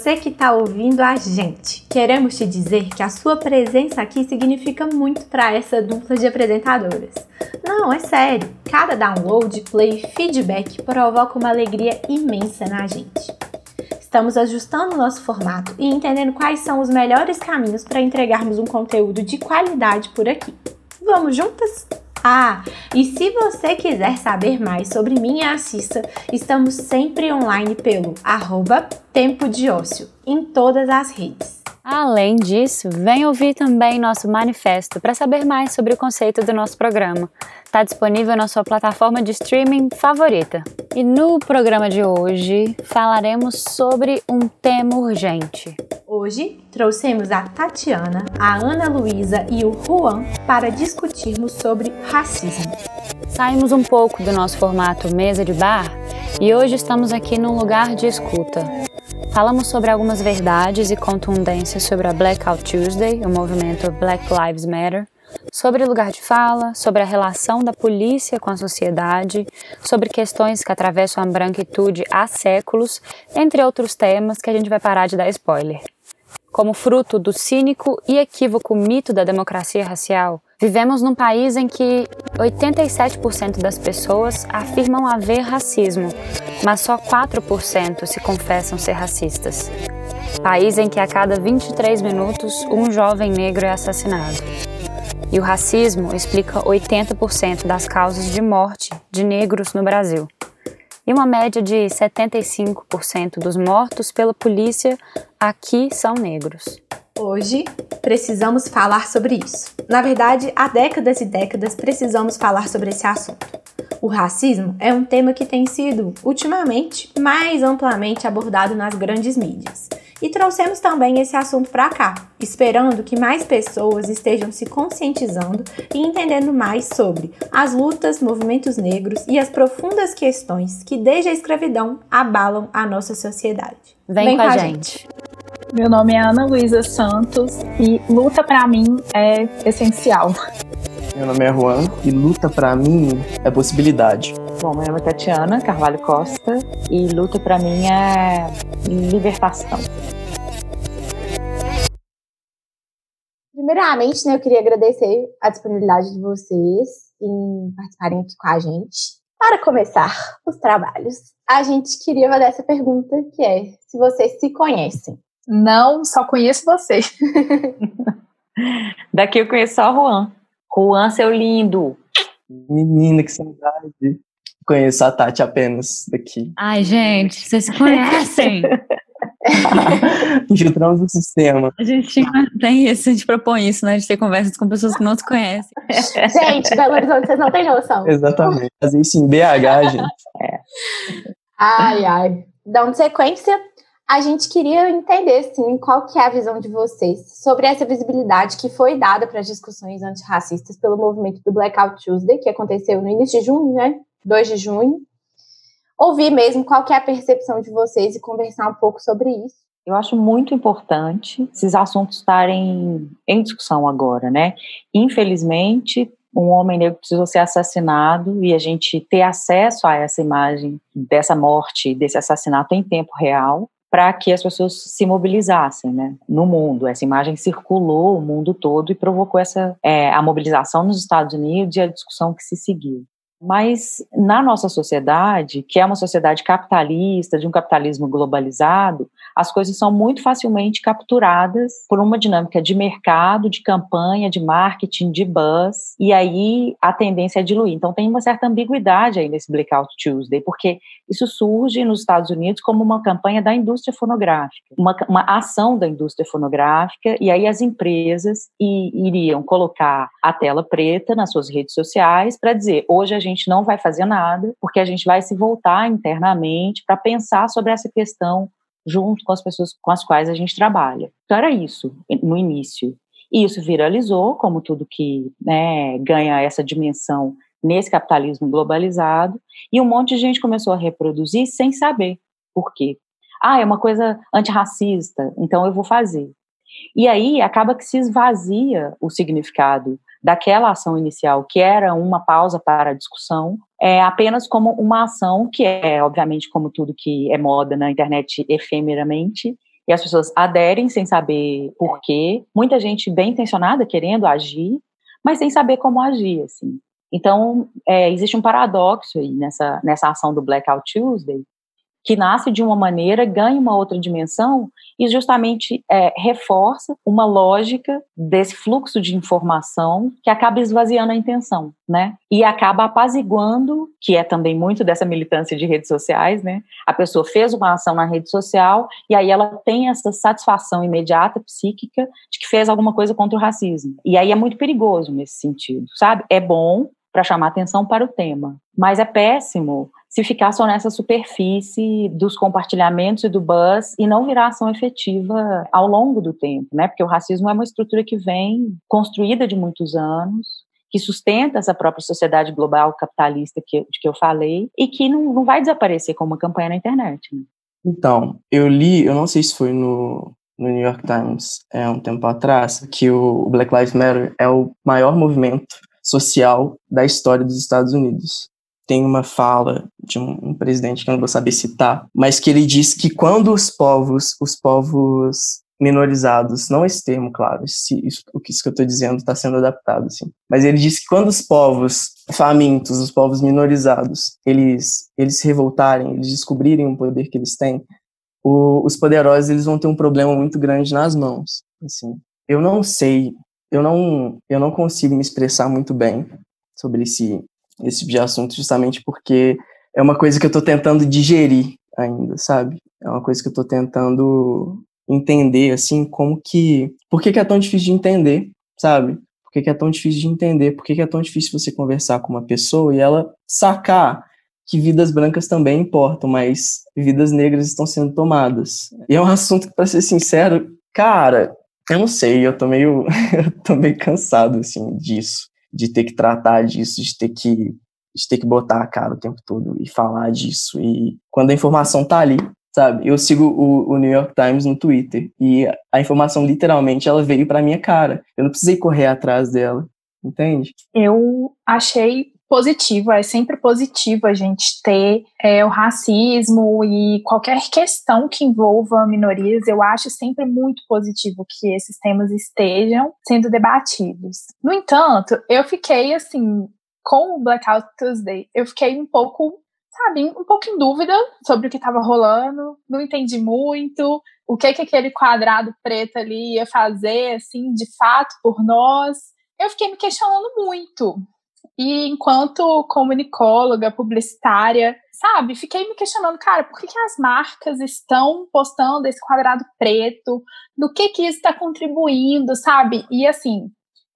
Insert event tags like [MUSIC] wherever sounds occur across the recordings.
você que está ouvindo a gente. Queremos te dizer que a sua presença aqui significa muito para essa dupla de apresentadoras. Não, é sério. Cada download, play, feedback provoca uma alegria imensa na gente. Estamos ajustando o nosso formato e entendendo quais são os melhores caminhos para entregarmos um conteúdo de qualidade por aqui. Vamos juntas? Ah, e se você quiser saber mais sobre mim e a Cissa, estamos sempre online pelo arroba Tempo de Ócio, em todas as redes. Além disso, vem ouvir também nosso manifesto para saber mais sobre o conceito do nosso programa. Está disponível na sua plataforma de streaming favorita. E no programa de hoje falaremos sobre um tema urgente. Hoje trouxemos a Tatiana, a Ana Luísa e o Juan para discutirmos sobre racismo. Saímos um pouco do nosso formato mesa de bar e hoje estamos aqui num lugar de escuta. Falamos sobre algumas verdades e contundências sobre a Blackout Tuesday, o movimento Black Lives Matter, sobre lugar de fala, sobre a relação da polícia com a sociedade, sobre questões que atravessam a branquitude há séculos, entre outros temas que a gente vai parar de dar spoiler. Como fruto do cínico e equívoco mito da democracia racial, vivemos num país em que 87% das pessoas afirmam haver racismo, mas só 4% se confessam ser racistas. País em que a cada 23 minutos um jovem negro é assassinado. E o racismo explica 80% das causas de morte de negros no Brasil. E uma média de 75% dos mortos pela polícia aqui são negros. Hoje precisamos falar sobre isso. Na verdade, há décadas e décadas precisamos falar sobre esse assunto. O racismo é um tema que tem sido, ultimamente, mais amplamente abordado nas grandes mídias. E trouxemos também esse assunto para cá, esperando que mais pessoas estejam se conscientizando e entendendo mais sobre as lutas, movimentos negros e as profundas questões que desde a escravidão abalam a nossa sociedade. Vem, Vem com, a gente. gente. Meu nome é Ana Luísa Santos e luta para mim é essencial. Meu nome é Juan e luta para mim é possibilidade. Bom, meu nome é Tatiana Carvalho Costa e luta para mim é libertação. Primeiramente, né, eu queria agradecer a disponibilidade de vocês em participarem aqui com a gente. Para começar os trabalhos, a gente queria fazer essa pergunta que é se vocês se conhecem. Não, só conheço você. [LAUGHS] Daqui eu conheço só o Juan. Juan, seu lindo. Menina, que saudade. Conheço a Tati apenas daqui. Ai, gente, vocês se conhecem. [LAUGHS] Infiltramos o sistema. A gente tem isso, a gente propõe isso, né? De ter conversas com pessoas que não se conhecem. [LAUGHS] gente, Belo Horizonte, vocês não têm noção. Exatamente. Fazer isso em BH, gente. É. Ai, ai. Dando sequência, a gente queria entender, sim, qual que é a visão de vocês sobre essa visibilidade que foi dada para as discussões antirracistas pelo movimento do Blackout Tuesday, que aconteceu no início de junho, né? 2 de junho. Ouvir mesmo qual que é a percepção de vocês e conversar um pouco sobre isso. Eu acho muito importante esses assuntos estarem em discussão agora, né? Infelizmente, um homem negro precisou ser assassinado e a gente ter acesso a essa imagem dessa morte, desse assassinato em tempo real, para que as pessoas se mobilizassem né, no mundo. Essa imagem circulou o mundo todo e provocou essa, é, a mobilização nos Estados Unidos e a discussão que se seguiu. Mas na nossa sociedade, que é uma sociedade capitalista, de um capitalismo globalizado, as coisas são muito facilmente capturadas por uma dinâmica de mercado, de campanha, de marketing, de buzz, e aí a tendência é diluir. Então tem uma certa ambiguidade aí nesse Blackout Tuesday, porque isso surge nos Estados Unidos como uma campanha da indústria fonográfica, uma, uma ação da indústria fonográfica, e aí as empresas iriam colocar a tela preta nas suas redes sociais para dizer: hoje a gente não vai fazer nada, porque a gente vai se voltar internamente para pensar sobre essa questão junto com as pessoas com as quais a gente trabalha. Então era isso no início. E isso viralizou, como tudo que né, ganha essa dimensão nesse capitalismo globalizado, e um monte de gente começou a reproduzir sem saber por quê. Ah, é uma coisa antirracista, então eu vou fazer. E aí acaba que se esvazia o significado daquela ação inicial, que era uma pausa para a discussão, é apenas como uma ação que é, obviamente, como tudo que é moda na internet efemeramente, e as pessoas aderem sem saber por quê. Muita gente bem intencionada querendo agir, mas sem saber como agir, assim. Então, é, existe um paradoxo aí nessa, nessa ação do Blackout Tuesday, que nasce de uma maneira, ganha uma outra dimensão e justamente é, reforça uma lógica desse fluxo de informação que acaba esvaziando a intenção, né? E acaba apaziguando, que é também muito dessa militância de redes sociais, né? A pessoa fez uma ação na rede social e aí ela tem essa satisfação imediata psíquica de que fez alguma coisa contra o racismo. E aí é muito perigoso nesse sentido, sabe? É bom para chamar atenção para o tema, mas é péssimo se ficar só nessa superfície dos compartilhamentos e do buzz e não virar ação efetiva ao longo do tempo, né? Porque o racismo é uma estrutura que vem construída de muitos anos, que sustenta essa própria sociedade global capitalista que, de que eu falei e que não, não vai desaparecer com uma campanha na internet. Né? Então, eu li, eu não sei se foi no, no New York Times é um tempo atrás, que o Black Lives Matter é o maior movimento social da história dos Estados Unidos tem uma fala de um, um, presidente que eu não vou saber citar, mas que ele diz que quando os povos, os povos minorizados, não esse termo, claro, se isso, o que isso que eu estou dizendo está sendo adaptado, assim, mas ele diz que quando os povos famintos, os povos minorizados, eles, eles se revoltarem, eles descobrirem o poder que eles têm, o, os poderosos eles vão ter um problema muito grande nas mãos, assim. Eu não sei, eu não, eu não consigo me expressar muito bem sobre esse esse tipo de assunto justamente porque é uma coisa que eu estou tentando digerir ainda, sabe? É uma coisa que eu estou tentando entender, assim, como que... Por que, que é tão difícil de entender, sabe? Por que, que é tão difícil de entender? Por que, que é tão difícil você conversar com uma pessoa e ela sacar que vidas brancas também importam, mas vidas negras estão sendo tomadas. E é um assunto que, para ser sincero, cara, eu não sei, eu tô meio, [LAUGHS] tô meio cansado, assim, disso de ter que tratar disso, de ter que, de ter que botar a cara o tempo todo e falar disso. E quando a informação tá ali, sabe? Eu sigo o, o, New York Times no Twitter e a informação literalmente ela veio para minha cara. Eu não precisei correr atrás dela, entende? Eu achei positivo, é sempre positivo a gente ter é, o racismo e qualquer questão que envolva minorias, eu acho sempre muito positivo que esses temas estejam sendo debatidos. No entanto, eu fiquei assim, com o Blackout Tuesday, eu fiquei um pouco, sabe, um pouco em dúvida sobre o que estava rolando, não entendi muito o que que aquele quadrado preto ali ia fazer, assim, de fato, por nós. Eu fiquei me questionando muito. E enquanto comunicóloga, publicitária, sabe, fiquei me questionando, cara, por que, que as marcas estão postando esse quadrado preto? Do que que isso está contribuindo, sabe? E assim,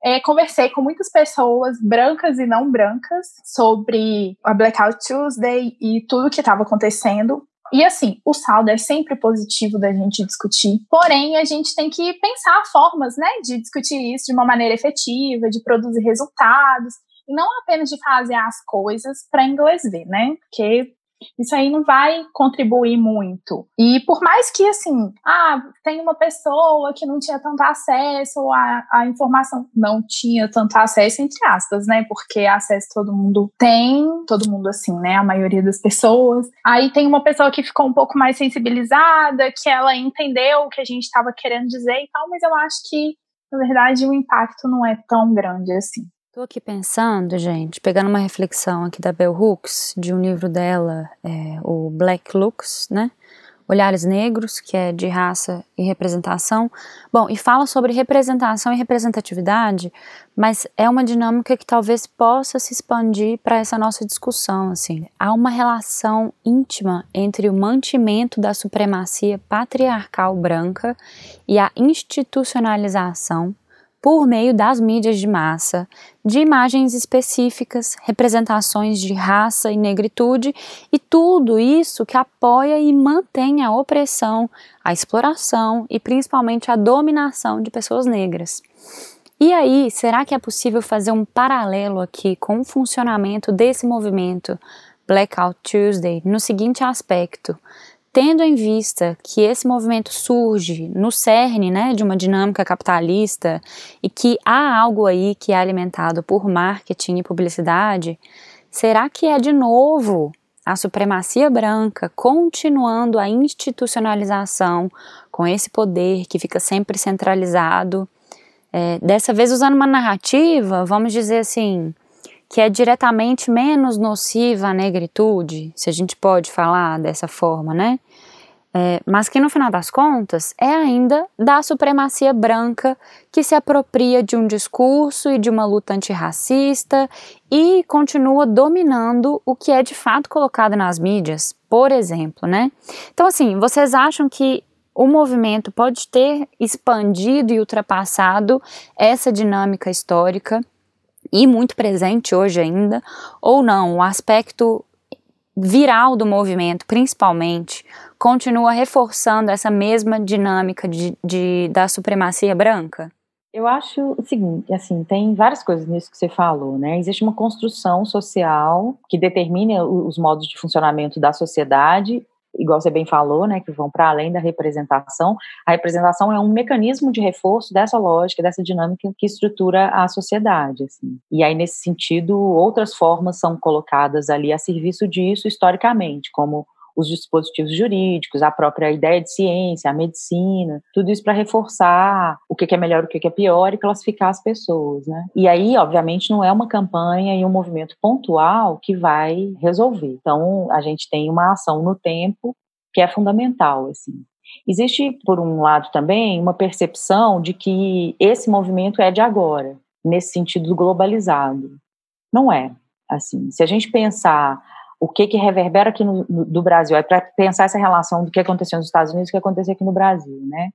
é, conversei com muitas pessoas, brancas e não brancas, sobre a Blackout Tuesday e tudo que estava acontecendo. E assim, o saldo é sempre positivo da gente discutir, porém a gente tem que pensar formas, né, de discutir isso de uma maneira efetiva, de produzir resultados e não apenas de fazer as coisas para inglês ver, né? Porque isso aí não vai contribuir muito. E por mais que, assim, ah, tem uma pessoa que não tinha tanto acesso à, à informação, não tinha tanto acesso, entre aspas, né? Porque acesso todo mundo tem, todo mundo, assim, né? A maioria das pessoas. Aí tem uma pessoa que ficou um pouco mais sensibilizada, que ela entendeu o que a gente estava querendo dizer e tal, mas eu acho que, na verdade, o impacto não é tão grande assim. Estou aqui pensando, gente, pegando uma reflexão aqui da Bell Hooks, de um livro dela, é, o Black Looks, né? Olhares Negros, que é de raça e representação. Bom, e fala sobre representação e representatividade, mas é uma dinâmica que talvez possa se expandir para essa nossa discussão, assim. Há uma relação íntima entre o mantimento da supremacia patriarcal branca e a institucionalização por meio das mídias de massa, de imagens específicas, representações de raça e negritude e tudo isso que apoia e mantém a opressão, a exploração e principalmente a dominação de pessoas negras. E aí, será que é possível fazer um paralelo aqui com o funcionamento desse movimento Blackout Tuesday no seguinte aspecto? Tendo em vista que esse movimento surge no cerne né, de uma dinâmica capitalista e que há algo aí que é alimentado por marketing e publicidade, será que é de novo a supremacia branca continuando a institucionalização com esse poder que fica sempre centralizado? É, dessa vez usando uma narrativa, vamos dizer assim, que é diretamente menos nociva à negritude, se a gente pode falar dessa forma, né? É, mas que no final das contas é ainda da supremacia branca que se apropria de um discurso e de uma luta antirracista e continua dominando o que é de fato colocado nas mídias, por exemplo, né? Então, assim, vocês acham que o movimento pode ter expandido e ultrapassado essa dinâmica histórica e muito presente hoje ainda, ou não? O aspecto viral do movimento, principalmente, continua reforçando essa mesma dinâmica de, de, da supremacia branca? Eu acho o seguinte, assim, tem várias coisas nisso que você falou, né? Existe uma construção social que determina os modos de funcionamento da sociedade igual você bem falou, né, que vão para além da representação. A representação é um mecanismo de reforço dessa lógica, dessa dinâmica que estrutura a sociedade, assim. E aí nesse sentido, outras formas são colocadas ali a serviço disso historicamente, como os dispositivos jurídicos, a própria ideia de ciência, a medicina, tudo isso para reforçar o que é melhor, o que é pior e classificar as pessoas, né? E aí, obviamente, não é uma campanha e um movimento pontual que vai resolver. Então, a gente tem uma ação no tempo que é fundamental, assim. Existe, por um lado, também uma percepção de que esse movimento é de agora, nesse sentido globalizado. Não é. Assim, se a gente pensar o que que reverbera aqui no, no do Brasil, é para pensar essa relação do que aconteceu nos Estados Unidos e o que aconteceu aqui no Brasil, né?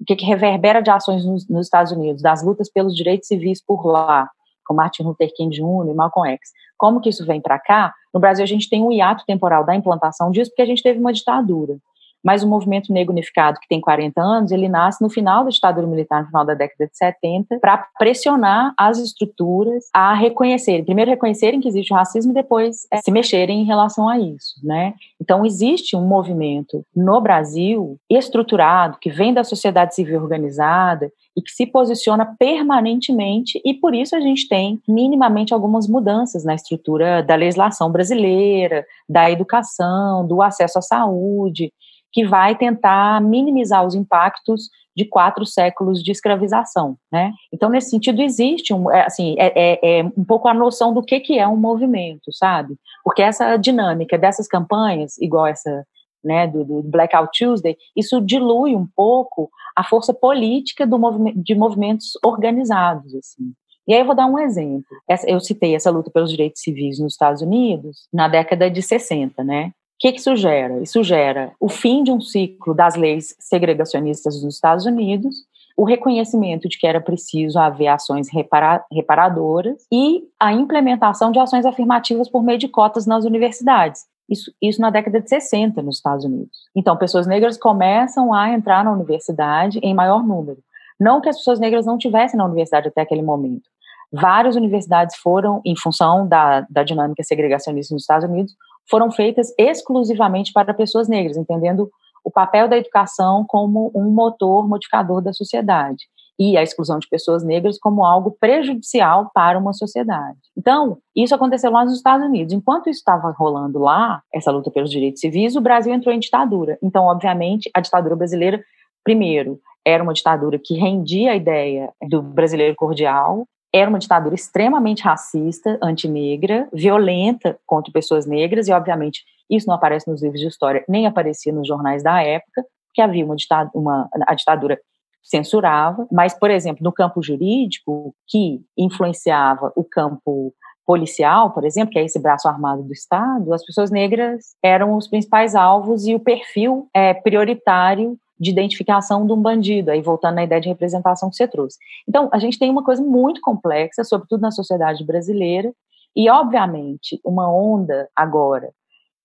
O que que reverbera de ações nos, nos Estados Unidos, das lutas pelos direitos civis por lá, com Martin Luther King Jr. e Malcolm X. Como que isso vem para cá? No Brasil a gente tem um hiato temporal da implantação disso porque a gente teve uma ditadura. Mas o movimento negro unificado, que tem 40 anos, ele nasce no final da ditadura militar, no final da década de 70, para pressionar as estruturas a reconhecerem, primeiro reconhecerem que existe o racismo e depois é, se mexerem em relação a isso, né? Então existe um movimento no Brasil estruturado, que vem da sociedade civil organizada, e que se posiciona permanentemente, e por isso a gente tem minimamente algumas mudanças na estrutura da legislação brasileira, da educação, do acesso à saúde que vai tentar minimizar os impactos de quatro séculos de escravização, né? Então, nesse sentido, existe um, é, assim, é, é, é, um pouco a noção do que, que é um movimento, sabe? Porque essa dinâmica dessas campanhas, igual essa, né, do, do Blackout Tuesday, isso dilui um pouco a força política do movimento, de movimentos organizados, assim. E aí eu vou dar um exemplo. eu citei essa luta pelos direitos civis nos Estados Unidos na década de 60, né? Que, que isso gera? Isso gera o fim de um ciclo das leis segregacionistas nos Estados Unidos, o reconhecimento de que era preciso haver ações repara reparadoras e a implementação de ações afirmativas por meio de cotas nas universidades. Isso, isso na década de 60 nos Estados Unidos. Então, pessoas negras começam a entrar na universidade em maior número. Não que as pessoas negras não tivessem na universidade até aquele momento. Várias universidades foram, em função da, da dinâmica segregacionista nos Estados Unidos, foram feitas exclusivamente para pessoas negras, entendendo o papel da educação como um motor modificador da sociedade e a exclusão de pessoas negras como algo prejudicial para uma sociedade. Então, isso aconteceu lá nos Estados Unidos. Enquanto isso estava rolando lá, essa luta pelos direitos civis, o Brasil entrou em ditadura. Então, obviamente, a ditadura brasileira, primeiro, era uma ditadura que rendia a ideia do brasileiro cordial, era uma ditadura extremamente racista, antinegra, violenta contra pessoas negras, e obviamente isso não aparece nos livros de história, nem aparecia nos jornais da época, que havia uma ditadura, uma, a ditadura censurava, mas, por exemplo, no campo jurídico, que influenciava o campo policial, por exemplo, que é esse braço armado do Estado, as pessoas negras eram os principais alvos e o perfil é, prioritário de identificação de um bandido, aí voltando na ideia de representação que você trouxe. Então, a gente tem uma coisa muito complexa, sobretudo na sociedade brasileira, e, obviamente, uma onda agora,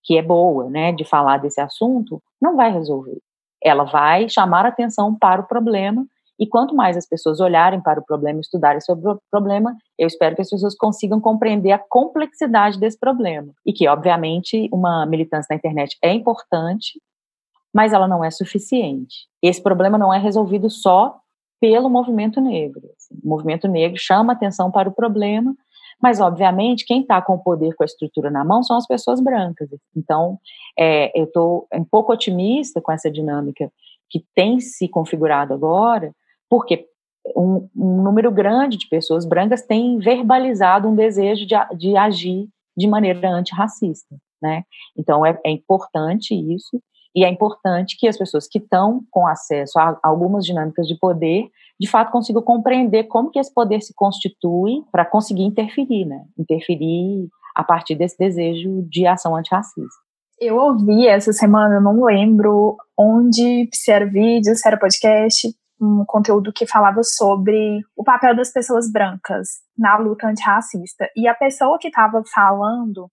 que é boa, né, de falar desse assunto, não vai resolver. Ela vai chamar atenção para o problema, e quanto mais as pessoas olharem para o problema, estudarem sobre o problema, eu espero que as pessoas consigam compreender a complexidade desse problema. E que, obviamente, uma militância na internet é importante, mas ela não é suficiente. Esse problema não é resolvido só pelo movimento negro. Assim. O movimento negro chama atenção para o problema, mas, obviamente, quem está com o poder, com a estrutura na mão, são as pessoas brancas. Então, é, eu estou um pouco otimista com essa dinâmica que tem se configurado agora, porque um, um número grande de pessoas brancas tem verbalizado um desejo de, de agir de maneira antirracista. Né? Então, é, é importante isso, e é importante que as pessoas que estão com acesso a algumas dinâmicas de poder, de fato consigam compreender como que esse poder se constitui para conseguir interferir, né? Interferir a partir desse desejo de ação antirracista. Eu ouvi essa semana, eu não lembro onde, se era vídeo, se era podcast, um conteúdo que falava sobre o papel das pessoas brancas na luta antirracista. E a pessoa que estava falando,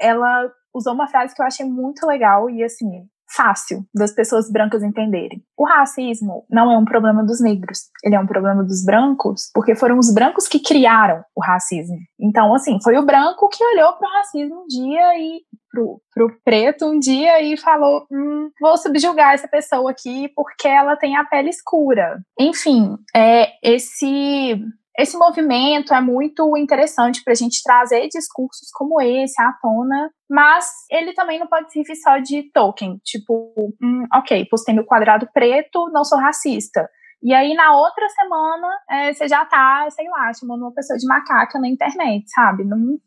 ela usou uma frase que eu achei muito legal e assim, fácil das pessoas brancas entenderem. O racismo não é um problema dos negros, ele é um problema dos brancos, porque foram os brancos que criaram o racismo. Então, assim, foi o branco que olhou para o racismo um dia e pro, pro preto um dia e falou: hum, vou subjugar essa pessoa aqui porque ela tem a pele escura. Enfim, é esse esse movimento é muito interessante para a gente trazer discursos como esse à tona, mas ele também não pode servir só de token, tipo, hum, ok, postei meu quadrado preto, não sou racista. E aí, na outra semana, é, você já tá, sei lá, chamando uma pessoa de macaca na internet, sabe? Não,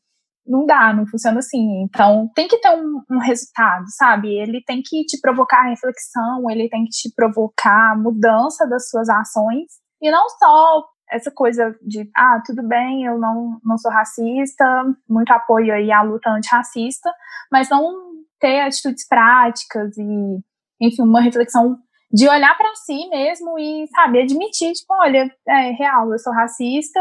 não dá, não funciona assim. Então, tem que ter um, um, resultado, sabe? Ele tem que te provocar reflexão, ele tem que te provocar mudança das suas ações. E não só essa coisa de, ah, tudo bem, eu não, não sou racista, muito apoio aí à luta antirracista, mas não ter atitudes práticas e, enfim, uma reflexão de olhar para si mesmo e, sabe, admitir, tipo, olha, é real, eu sou racista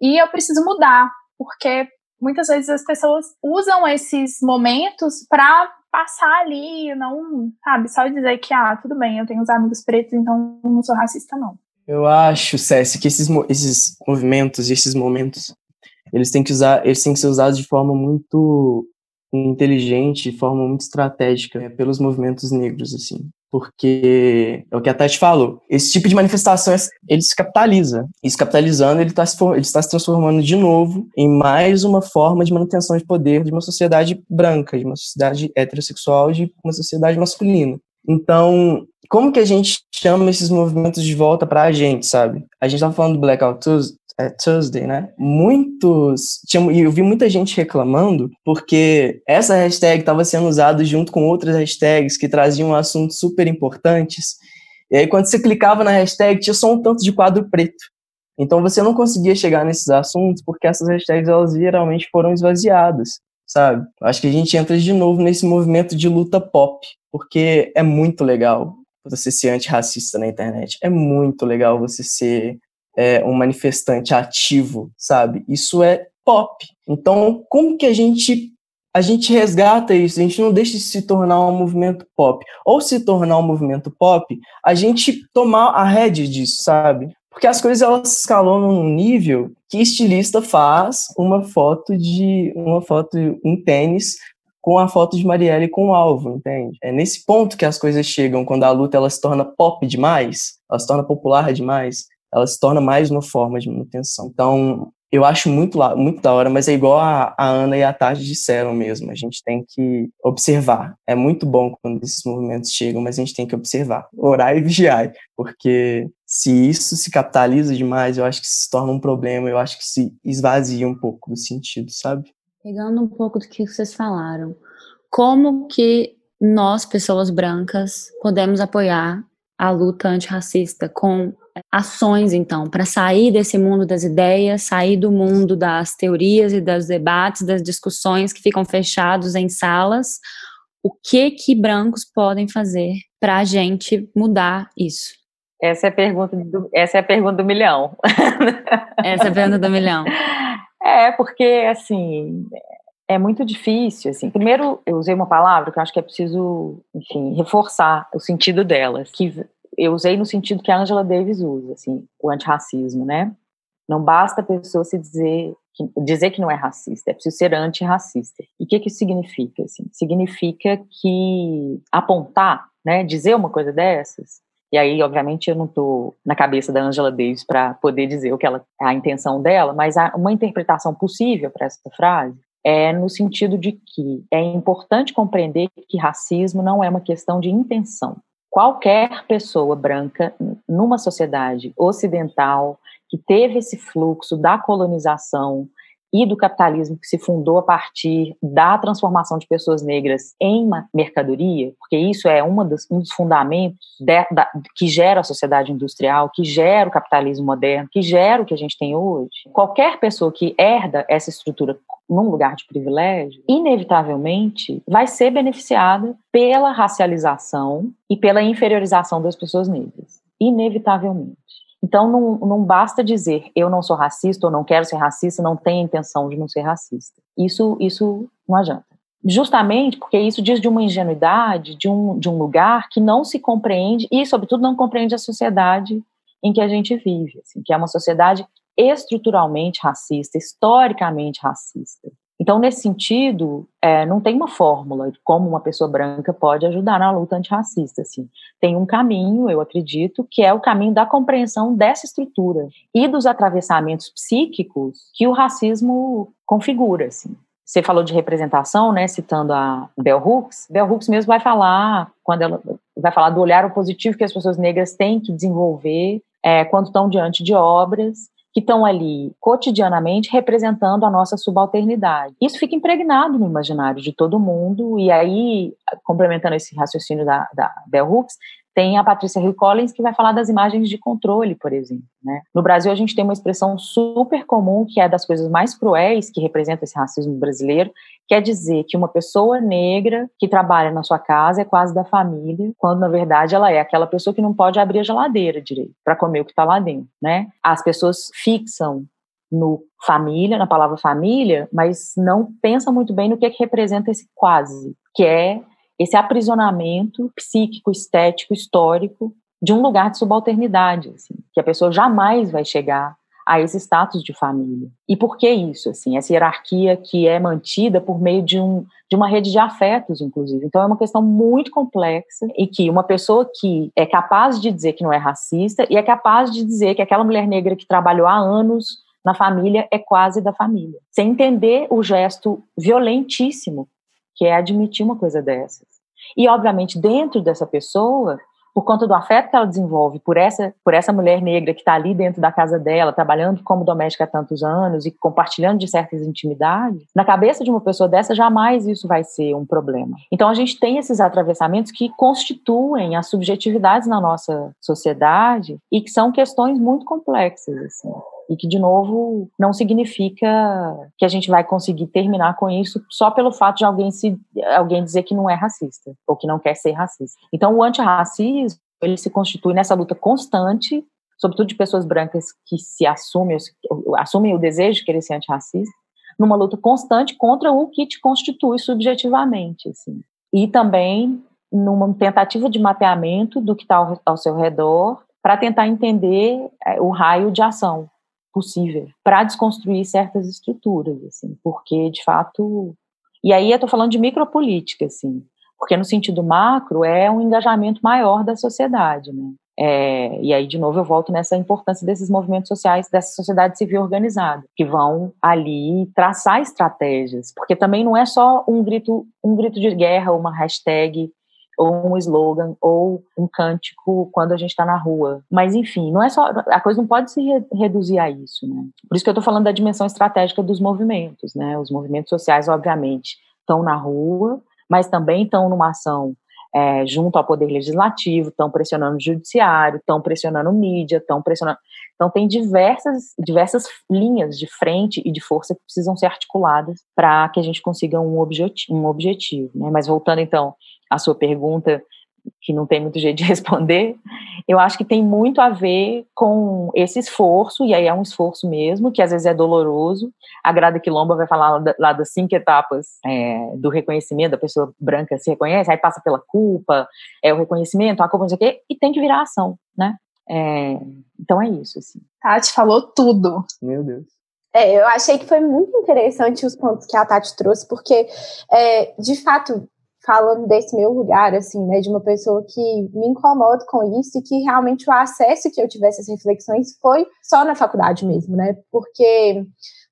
e eu preciso mudar, porque muitas vezes as pessoas usam esses momentos para passar ali, não, sabe, só dizer que, ah, tudo bem, eu tenho os amigos pretos, então não sou racista, não. Eu acho, César, que esses, esses movimentos e esses momentos, eles têm que usar, eles têm que ser usados de forma muito inteligente, de forma muito estratégica né, pelos movimentos negros, assim. Porque é o que a Tati falou. Esse tipo de manifestação, ele se capitaliza. E se capitalizando, ele está se, ele está se transformando de novo em mais uma forma de manutenção de poder de uma sociedade branca, de uma sociedade heterossexual, de uma sociedade masculina. Então, como que a gente chama esses movimentos de volta para a gente, sabe? A gente estava falando do Blackout é, Tuesday, né? Muitos. E eu vi muita gente reclamando porque essa hashtag estava sendo usada junto com outras hashtags que traziam assuntos super importantes. E aí, quando você clicava na hashtag, tinha só um tanto de quadro preto. Então, você não conseguia chegar nesses assuntos porque essas hashtags, elas geralmente foram esvaziadas, sabe? Acho que a gente entra de novo nesse movimento de luta pop, porque é muito legal você ser antirracista na internet. É muito legal você ser é, um manifestante ativo, sabe? Isso é pop. Então, como que a gente a gente resgata isso? A gente não deixa de se tornar um movimento pop. Ou se tornar um movimento pop, a gente tomar a rédea disso, sabe? Porque as coisas elas escalam num nível que estilista faz uma foto de uma foto um tênis com a foto de Marielle com o alvo, entende? É nesse ponto que as coisas chegam, quando a luta ela se torna pop demais, ela se torna popular demais, ela se torna mais uma forma de manutenção. Então, eu acho muito, muito da hora, mas é igual a, a Ana e a Tati disseram mesmo. A gente tem que observar. É muito bom quando esses movimentos chegam, mas a gente tem que observar, orar e vigiar, porque se isso se capitaliza demais, eu acho que se torna um problema, eu acho que se esvazia um pouco do sentido, sabe? Pegando um pouco do que vocês falaram, como que nós, pessoas brancas, podemos apoiar a luta antirracista com ações, então, para sair desse mundo das ideias, sair do mundo das teorias e dos debates, das discussões que ficam fechados em salas. O que que brancos podem fazer para a gente mudar isso? Essa é a pergunta do, essa é a pergunta do milhão. essa é a pergunta do milhão. [LAUGHS] É, porque, assim, é muito difícil, assim. Primeiro, eu usei uma palavra que eu acho que é preciso, enfim, reforçar o sentido dela, que eu usei no sentido que a Angela Davis usa, assim, o antirracismo, né? Não basta a pessoa se dizer que, dizer que não é racista, é preciso ser antirracista. E o que, que isso significa? Assim? Significa que apontar, né, dizer uma coisa dessas, e aí, obviamente, eu não estou na cabeça da Angela Davis para poder dizer o que ela, a intenção dela, mas há uma interpretação possível para essa frase é no sentido de que é importante compreender que racismo não é uma questão de intenção. Qualquer pessoa branca numa sociedade ocidental que teve esse fluxo da colonização e do capitalismo que se fundou a partir da transformação de pessoas negras em mercadoria, porque isso é dos, um dos fundamentos de, da, que gera a sociedade industrial, que gera o capitalismo moderno, que gera o que a gente tem hoje. Qualquer pessoa que herda essa estrutura num lugar de privilégio, inevitavelmente vai ser beneficiada pela racialização e pela inferiorização das pessoas negras. Inevitavelmente. Então, não, não basta dizer eu não sou racista ou não quero ser racista, não tenho intenção de não ser racista. Isso, isso não adianta. Justamente porque isso diz de uma ingenuidade, de um, de um lugar que não se compreende e, sobretudo, não compreende a sociedade em que a gente vive, assim, que é uma sociedade estruturalmente racista, historicamente racista. Então, nesse sentido, é, não tem uma fórmula de como uma pessoa branca pode ajudar na luta antirracista. Assim. Tem um caminho, eu acredito, que é o caminho da compreensão dessa estrutura e dos atravessamentos psíquicos que o racismo configura. Assim. Você falou de representação, né, citando a Bell Hooks. Bell Hooks mesmo vai falar, quando ela vai falar do olhar positivo que as pessoas negras têm que desenvolver é, quando estão diante de obras que estão ali cotidianamente representando a nossa subalternidade. Isso fica impregnado no imaginário de todo mundo, e aí, complementando esse raciocínio da, da Bell Hooks, tem a Patrícia Hill Collins que vai falar das imagens de controle, por exemplo. Né? No Brasil, a gente tem uma expressão super comum que é das coisas mais cruéis que representa esse racismo brasileiro, quer dizer que uma pessoa negra que trabalha na sua casa é quase da família, quando na verdade ela é aquela pessoa que não pode abrir a geladeira direito para comer o que está lá dentro, né? As pessoas fixam no família, na palavra família, mas não pensam muito bem no que, é que representa esse quase, que é esse aprisionamento psíquico, estético, histórico de um lugar de subalternidade, assim, que a pessoa jamais vai chegar a esse status de família. E por que isso? Assim, essa hierarquia que é mantida por meio de, um, de uma rede de afetos, inclusive. Então é uma questão muito complexa e que uma pessoa que é capaz de dizer que não é racista e é capaz de dizer que aquela mulher negra que trabalhou há anos na família é quase da família, sem entender o gesto violentíssimo que é admitir uma coisa dessas. E, obviamente, dentro dessa pessoa, por conta do afeto que ela desenvolve por essa, por essa mulher negra que está ali dentro da casa dela, trabalhando como doméstica há tantos anos e compartilhando de certas intimidades, na cabeça de uma pessoa dessa, jamais isso vai ser um problema. Então, a gente tem esses atravessamentos que constituem as subjetividades na nossa sociedade e que são questões muito complexas. Assim e que, de novo, não significa que a gente vai conseguir terminar com isso só pelo fato de alguém, se, alguém dizer que não é racista ou que não quer ser racista. Então, o antirracismo ele se constitui nessa luta constante, sobretudo de pessoas brancas que se assumem, assumem o desejo de querer ser antirracista, numa luta constante contra o que te constitui subjetivamente. Assim. E também numa tentativa de mapeamento do que está ao, ao seu redor para tentar entender é, o raio de ação possível para desconstruir certas estruturas, assim, porque de fato. E aí eu estou falando de micropolítica, assim, porque no sentido macro é um engajamento maior da sociedade, né? É, e aí, de novo, eu volto nessa importância desses movimentos sociais, dessa sociedade civil organizada, que vão ali traçar estratégias, porque também não é só um grito, um grito de guerra, uma hashtag, ou um slogan, ou um cântico quando a gente está na rua. Mas, enfim, não é só. A coisa não pode se re reduzir a isso, né? Por isso que eu estou falando da dimensão estratégica dos movimentos, né? Os movimentos sociais, obviamente, estão na rua, mas também estão numa ação é, junto ao Poder Legislativo, estão pressionando o Judiciário, estão pressionando mídia, estão pressionando. Então, tem diversas, diversas linhas de frente e de força que precisam ser articuladas para que a gente consiga um, objeti um objetivo. Né? Mas, voltando então à sua pergunta que não tem muito [LAUGHS] jeito de responder, eu acho que tem muito a ver com esse esforço, e aí é um esforço mesmo, que às vezes é doloroso. A Grada Quilomba vai falar lá das cinco etapas é, do reconhecimento, da pessoa branca se reconhece, aí passa pela culpa, é o reconhecimento, a culpa, não sei o quê, e tem que virar ação, né? É, então é isso, assim. Tati falou tudo. Meu Deus. É, eu achei que foi muito interessante os pontos que a Tati trouxe, porque, é, de fato, falando desse meu lugar, assim, né, de uma pessoa que me incomoda com isso e que realmente o acesso que eu tivesse às reflexões foi só na faculdade mesmo, né, porque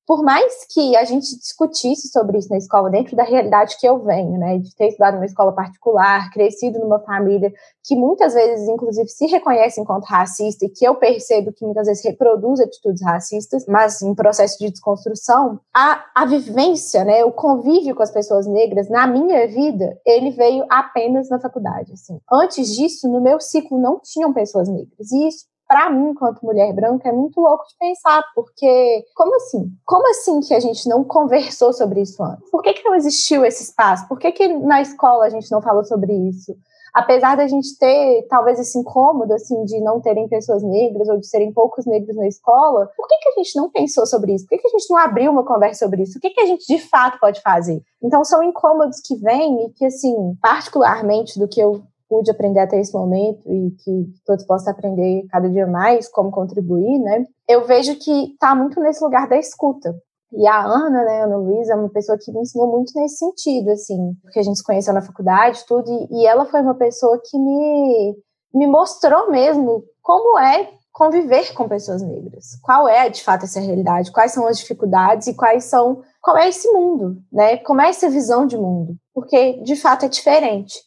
por mais que a gente discutisse sobre isso na escola, dentro da realidade que eu venho, né, de ter estudado numa escola particular, crescido numa família que muitas vezes, inclusive, se reconhece enquanto racista e que eu percebo que muitas vezes reproduz atitudes racistas, mas em processo de desconstrução, a, a vivência, né, o convívio com as pessoas negras na minha vida, ele veio apenas na faculdade, assim. Antes disso, no meu ciclo não tinham pessoas negras, e isso para mim, enquanto mulher branca, é muito louco de pensar, porque como assim? Como assim que a gente não conversou sobre isso antes? Por que, que não existiu esse espaço? Por que, que na escola a gente não falou sobre isso? Apesar da gente ter talvez esse incômodo assim de não terem pessoas negras ou de serem poucos negros na escola, por que, que a gente não pensou sobre isso? Por que, que a gente não abriu uma conversa sobre isso? O que, que a gente de fato pode fazer? Então são incômodos que vêm e que assim, particularmente do que eu pude aprender até esse momento e que todos possam aprender cada dia mais como contribuir, né? Eu vejo que está muito nesse lugar da escuta. E a Ana, né, Ana Luísa, é uma pessoa que me ensinou muito nesse sentido, assim, porque a gente se conheceu na faculdade, tudo, e, e ela foi uma pessoa que me, me mostrou mesmo como é conviver com pessoas negras. Qual é, de fato, essa realidade? Quais são as dificuldades e quais são. Qual é esse mundo, né? Como é essa visão de mundo? Porque, de fato, é diferente.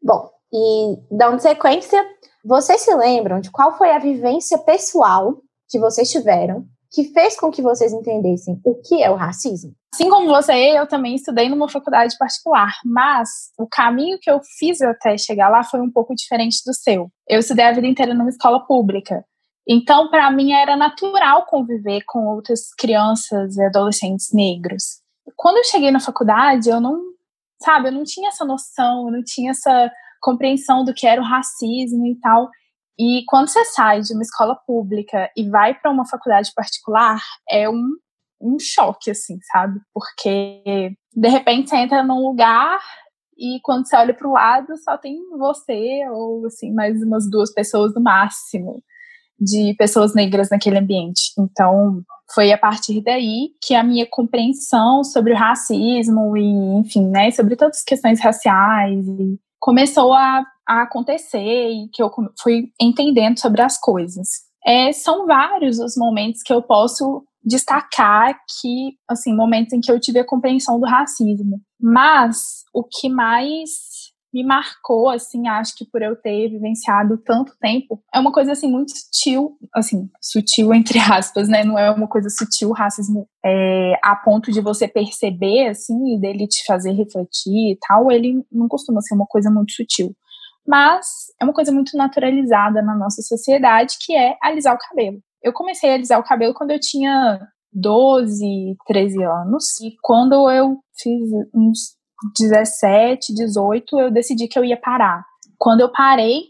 Bom, e dando sequência, vocês se lembram de qual foi a vivência pessoal que vocês tiveram que fez com que vocês entendessem o que é o racismo? Assim como você, eu também estudei numa faculdade particular, mas o caminho que eu fiz até chegar lá foi um pouco diferente do seu. Eu estudei a vida inteira numa escola pública. Então, para mim, era natural conviver com outras crianças e adolescentes negros. Quando eu cheguei na faculdade, eu não, sabe, eu não tinha essa noção, eu não tinha essa compreensão do que era o racismo e tal. E quando você sai de uma escola pública e vai para uma faculdade particular, é um, um choque, assim, sabe? Porque de repente você entra num lugar e quando você olha para o lado só tem você ou assim mais umas duas pessoas no máximo de pessoas negras naquele ambiente. Então foi a partir daí que a minha compreensão sobre o racismo e enfim, né, sobre todas as questões raciais e começou a, a acontecer e que eu fui entendendo sobre as coisas. É, são vários os momentos que eu posso destacar que, assim, momentos em que eu tive a compreensão do racismo. Mas o que mais me marcou, assim, acho que por eu ter vivenciado tanto tempo, é uma coisa, assim, muito sutil, assim, sutil entre [LAUGHS] aspas, né, não é uma coisa sutil, racismo é, a ponto de você perceber, assim, dele te fazer refletir e tal, ele não costuma ser uma coisa muito sutil. Mas é uma coisa muito naturalizada na nossa sociedade, que é alisar o cabelo. Eu comecei a alisar o cabelo quando eu tinha 12, 13 anos, e quando eu fiz uns 17, 18, eu decidi que eu ia parar. Quando eu parei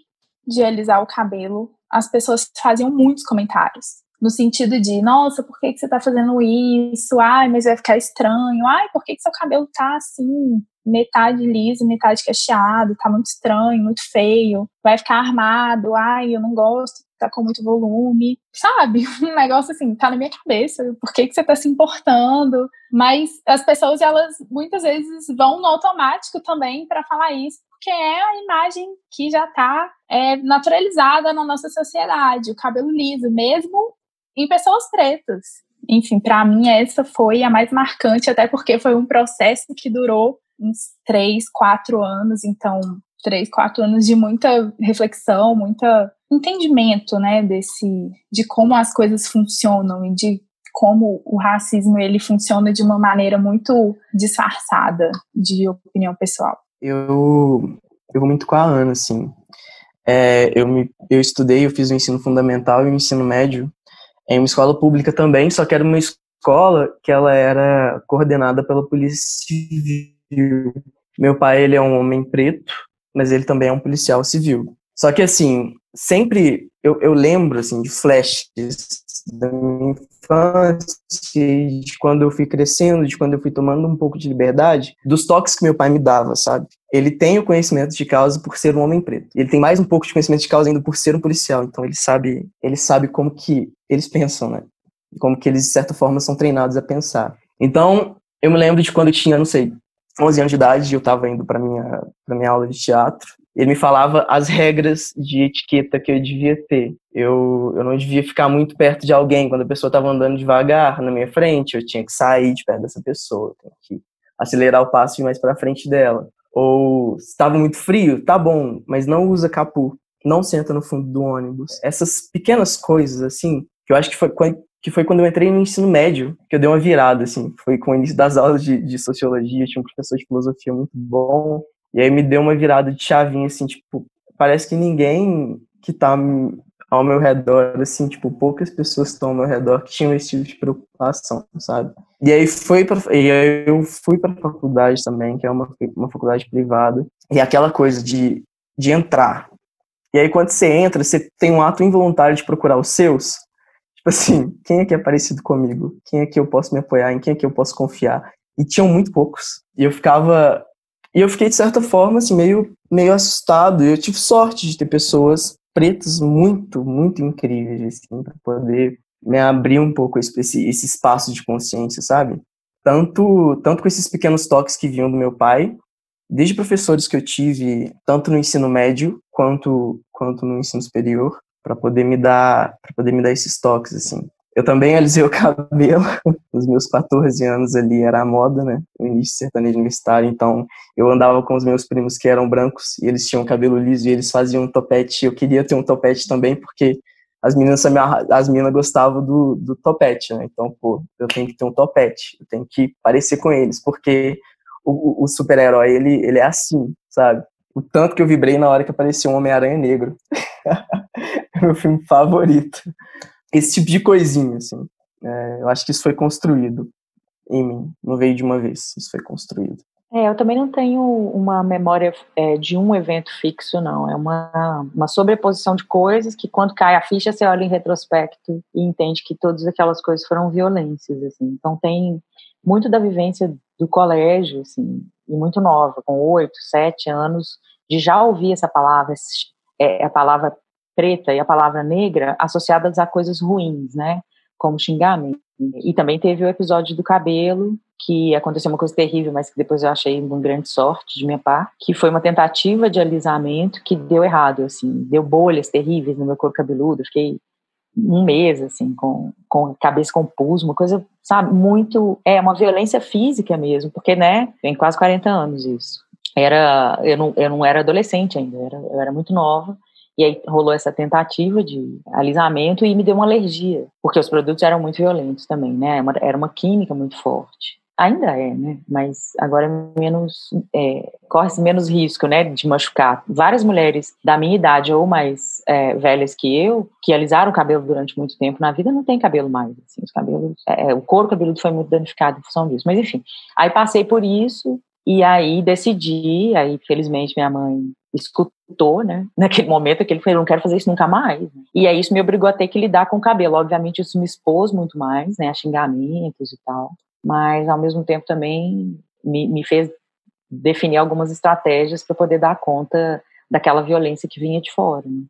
de alisar o cabelo, as pessoas faziam muitos comentários. No sentido de, nossa, por que, que você tá fazendo isso? Ai, mas vai ficar estranho. Ai, por que, que seu cabelo tá assim, metade liso, metade cacheado? Tá muito estranho, muito feio. Vai ficar armado. Ai, eu não gosto tá com muito volume, sabe? [LAUGHS] Um negócio assim, tá na minha cabeça, por que, que você tá se importando? Mas as pessoas, elas muitas vezes vão no automático também para falar isso, porque é a imagem que já está é, naturalizada na nossa sociedade, o cabelo liso, mesmo em pessoas pretas. Enfim, para mim essa foi a mais marcante, até porque foi um processo que durou uns três, quatro anos, então três, quatro anos de muita reflexão, muito entendimento, né, desse, de como as coisas funcionam e de como o racismo ele funciona de uma maneira muito disfarçada de opinião pessoal. Eu, eu vou muito com a Ana, assim. É, eu, me, eu estudei, eu fiz o ensino fundamental e o ensino médio em uma escola pública também, só que era uma escola que ela era coordenada pela Polícia Civil. Meu pai, ele é um homem preto, mas ele também é um policial civil. Só que, assim, sempre eu, eu lembro, assim, de flashes da minha infância, de quando eu fui crescendo, de quando eu fui tomando um pouco de liberdade, dos toques que meu pai me dava, sabe? Ele tem o conhecimento de causa por ser um homem preto. Ele tem mais um pouco de conhecimento de causa ainda por ser um policial. Então ele sabe, ele sabe como que eles pensam, né? Como que eles de certa forma são treinados a pensar. Então, eu me lembro de quando eu tinha, não sei, 11 anos de idade, eu estava indo para minha para minha aula de teatro. Ele me falava as regras de etiqueta que eu devia ter. Eu, eu não devia ficar muito perto de alguém quando a pessoa estava andando devagar na minha frente. Eu tinha que sair de perto dessa pessoa, tinha que acelerar o passo e ir mais para frente dela. Ou estava muito frio, tá bom, mas não usa capu, não senta no fundo do ônibus. Essas pequenas coisas assim, que eu acho que foi que foi quando eu entrei no ensino médio, que eu dei uma virada, assim. Foi com o início das aulas de, de sociologia, tinha um professor de filosofia muito bom, e aí me deu uma virada de chavinha, assim, tipo, parece que ninguém que tá ao meu redor, assim, tipo, poucas pessoas estão ao meu redor que tinham esse tipo de preocupação, sabe? E aí foi pra, e aí eu fui para faculdade também, que é uma, uma faculdade privada, e aquela coisa de, de entrar. E aí quando você entra, você tem um ato involuntário de procurar os seus, Tipo assim, quem é que é parecido comigo? Quem é que eu posso me apoiar? Em quem é que eu posso confiar? E tinham muito poucos. E eu ficava. E eu fiquei, de certa forma, assim, meio, meio assustado. Eu tive sorte de ter pessoas pretas muito, muito incríveis, assim, para poder me abrir um pouco esse, esse espaço de consciência, sabe? Tanto, tanto com esses pequenos toques que vinham do meu pai, desde professores que eu tive, tanto no ensino médio quanto, quanto no ensino superior, para poder me dar para poder me dar esses toques assim. Eu também alisei o cabelo [LAUGHS] nos meus 14 anos ali, era a moda, né? O início sertanejo universitário, então eu andava com os meus primos que eram brancos e eles tinham cabelo liso e eles faziam um topete. Eu queria ter um topete também porque as meninas as meninas gostavam do, do topete, né? Então, pô, eu tenho que ter um topete, eu tenho que parecer com eles, porque o, o super-herói, ele, ele é assim, sabe? O tanto que eu vibrei na hora que apareceu um Homem-Aranha negro. [LAUGHS] meu filme favorito. Esse tipo de coisinha, assim. É, eu acho que isso foi construído em mim, não veio de uma vez, isso foi construído. É, eu também não tenho uma memória é, de um evento fixo, não. É uma, uma sobreposição de coisas que, quando cai a ficha, você olha em retrospecto e entende que todas aquelas coisas foram violências, assim. Então, tem muito da vivência do colégio, assim, e muito nova, com oito, sete anos, de já ouvir essa palavra, é, a palavra preta e a palavra negra associadas a coisas ruins, né? Como xingamento. E também teve o episódio do cabelo, que aconteceu uma coisa terrível, mas que depois eu achei uma grande sorte de minha parte, que foi uma tentativa de alisamento que deu errado, assim, deu bolhas terríveis no meu corpo cabeludo, fiquei um mês, assim, com, com a cabeça com pus, uma coisa, sabe, muito, é, uma violência física mesmo, porque, né, tem quase 40 anos isso. Era, eu não, eu não era adolescente ainda, eu era, eu era muito nova, e aí rolou essa tentativa de alisamento e me deu uma alergia, porque os produtos eram muito violentos também, né? Era uma química muito forte. Ainda é, né? Mas agora é menos é, corre menos risco, né, de machucar. Várias mulheres da minha idade ou mais é, velhas que eu, que alisaram o cabelo durante muito tempo na vida, não tem cabelo mais. Assim, os cabelos, é, é o couro cabeludo foi muito danificado em função disso. Mas enfim, aí passei por isso e aí decidi. Aí felizmente minha mãe escutou, né? [LAUGHS] Naquele momento que ele falou, não quero fazer isso nunca mais. E aí isso me obrigou a ter que lidar com o cabelo. Obviamente isso me expôs muito mais, né? A xingamentos e tal. Mas ao mesmo tempo também me, me fez definir algumas estratégias para poder dar conta daquela violência que vinha de fora. Né?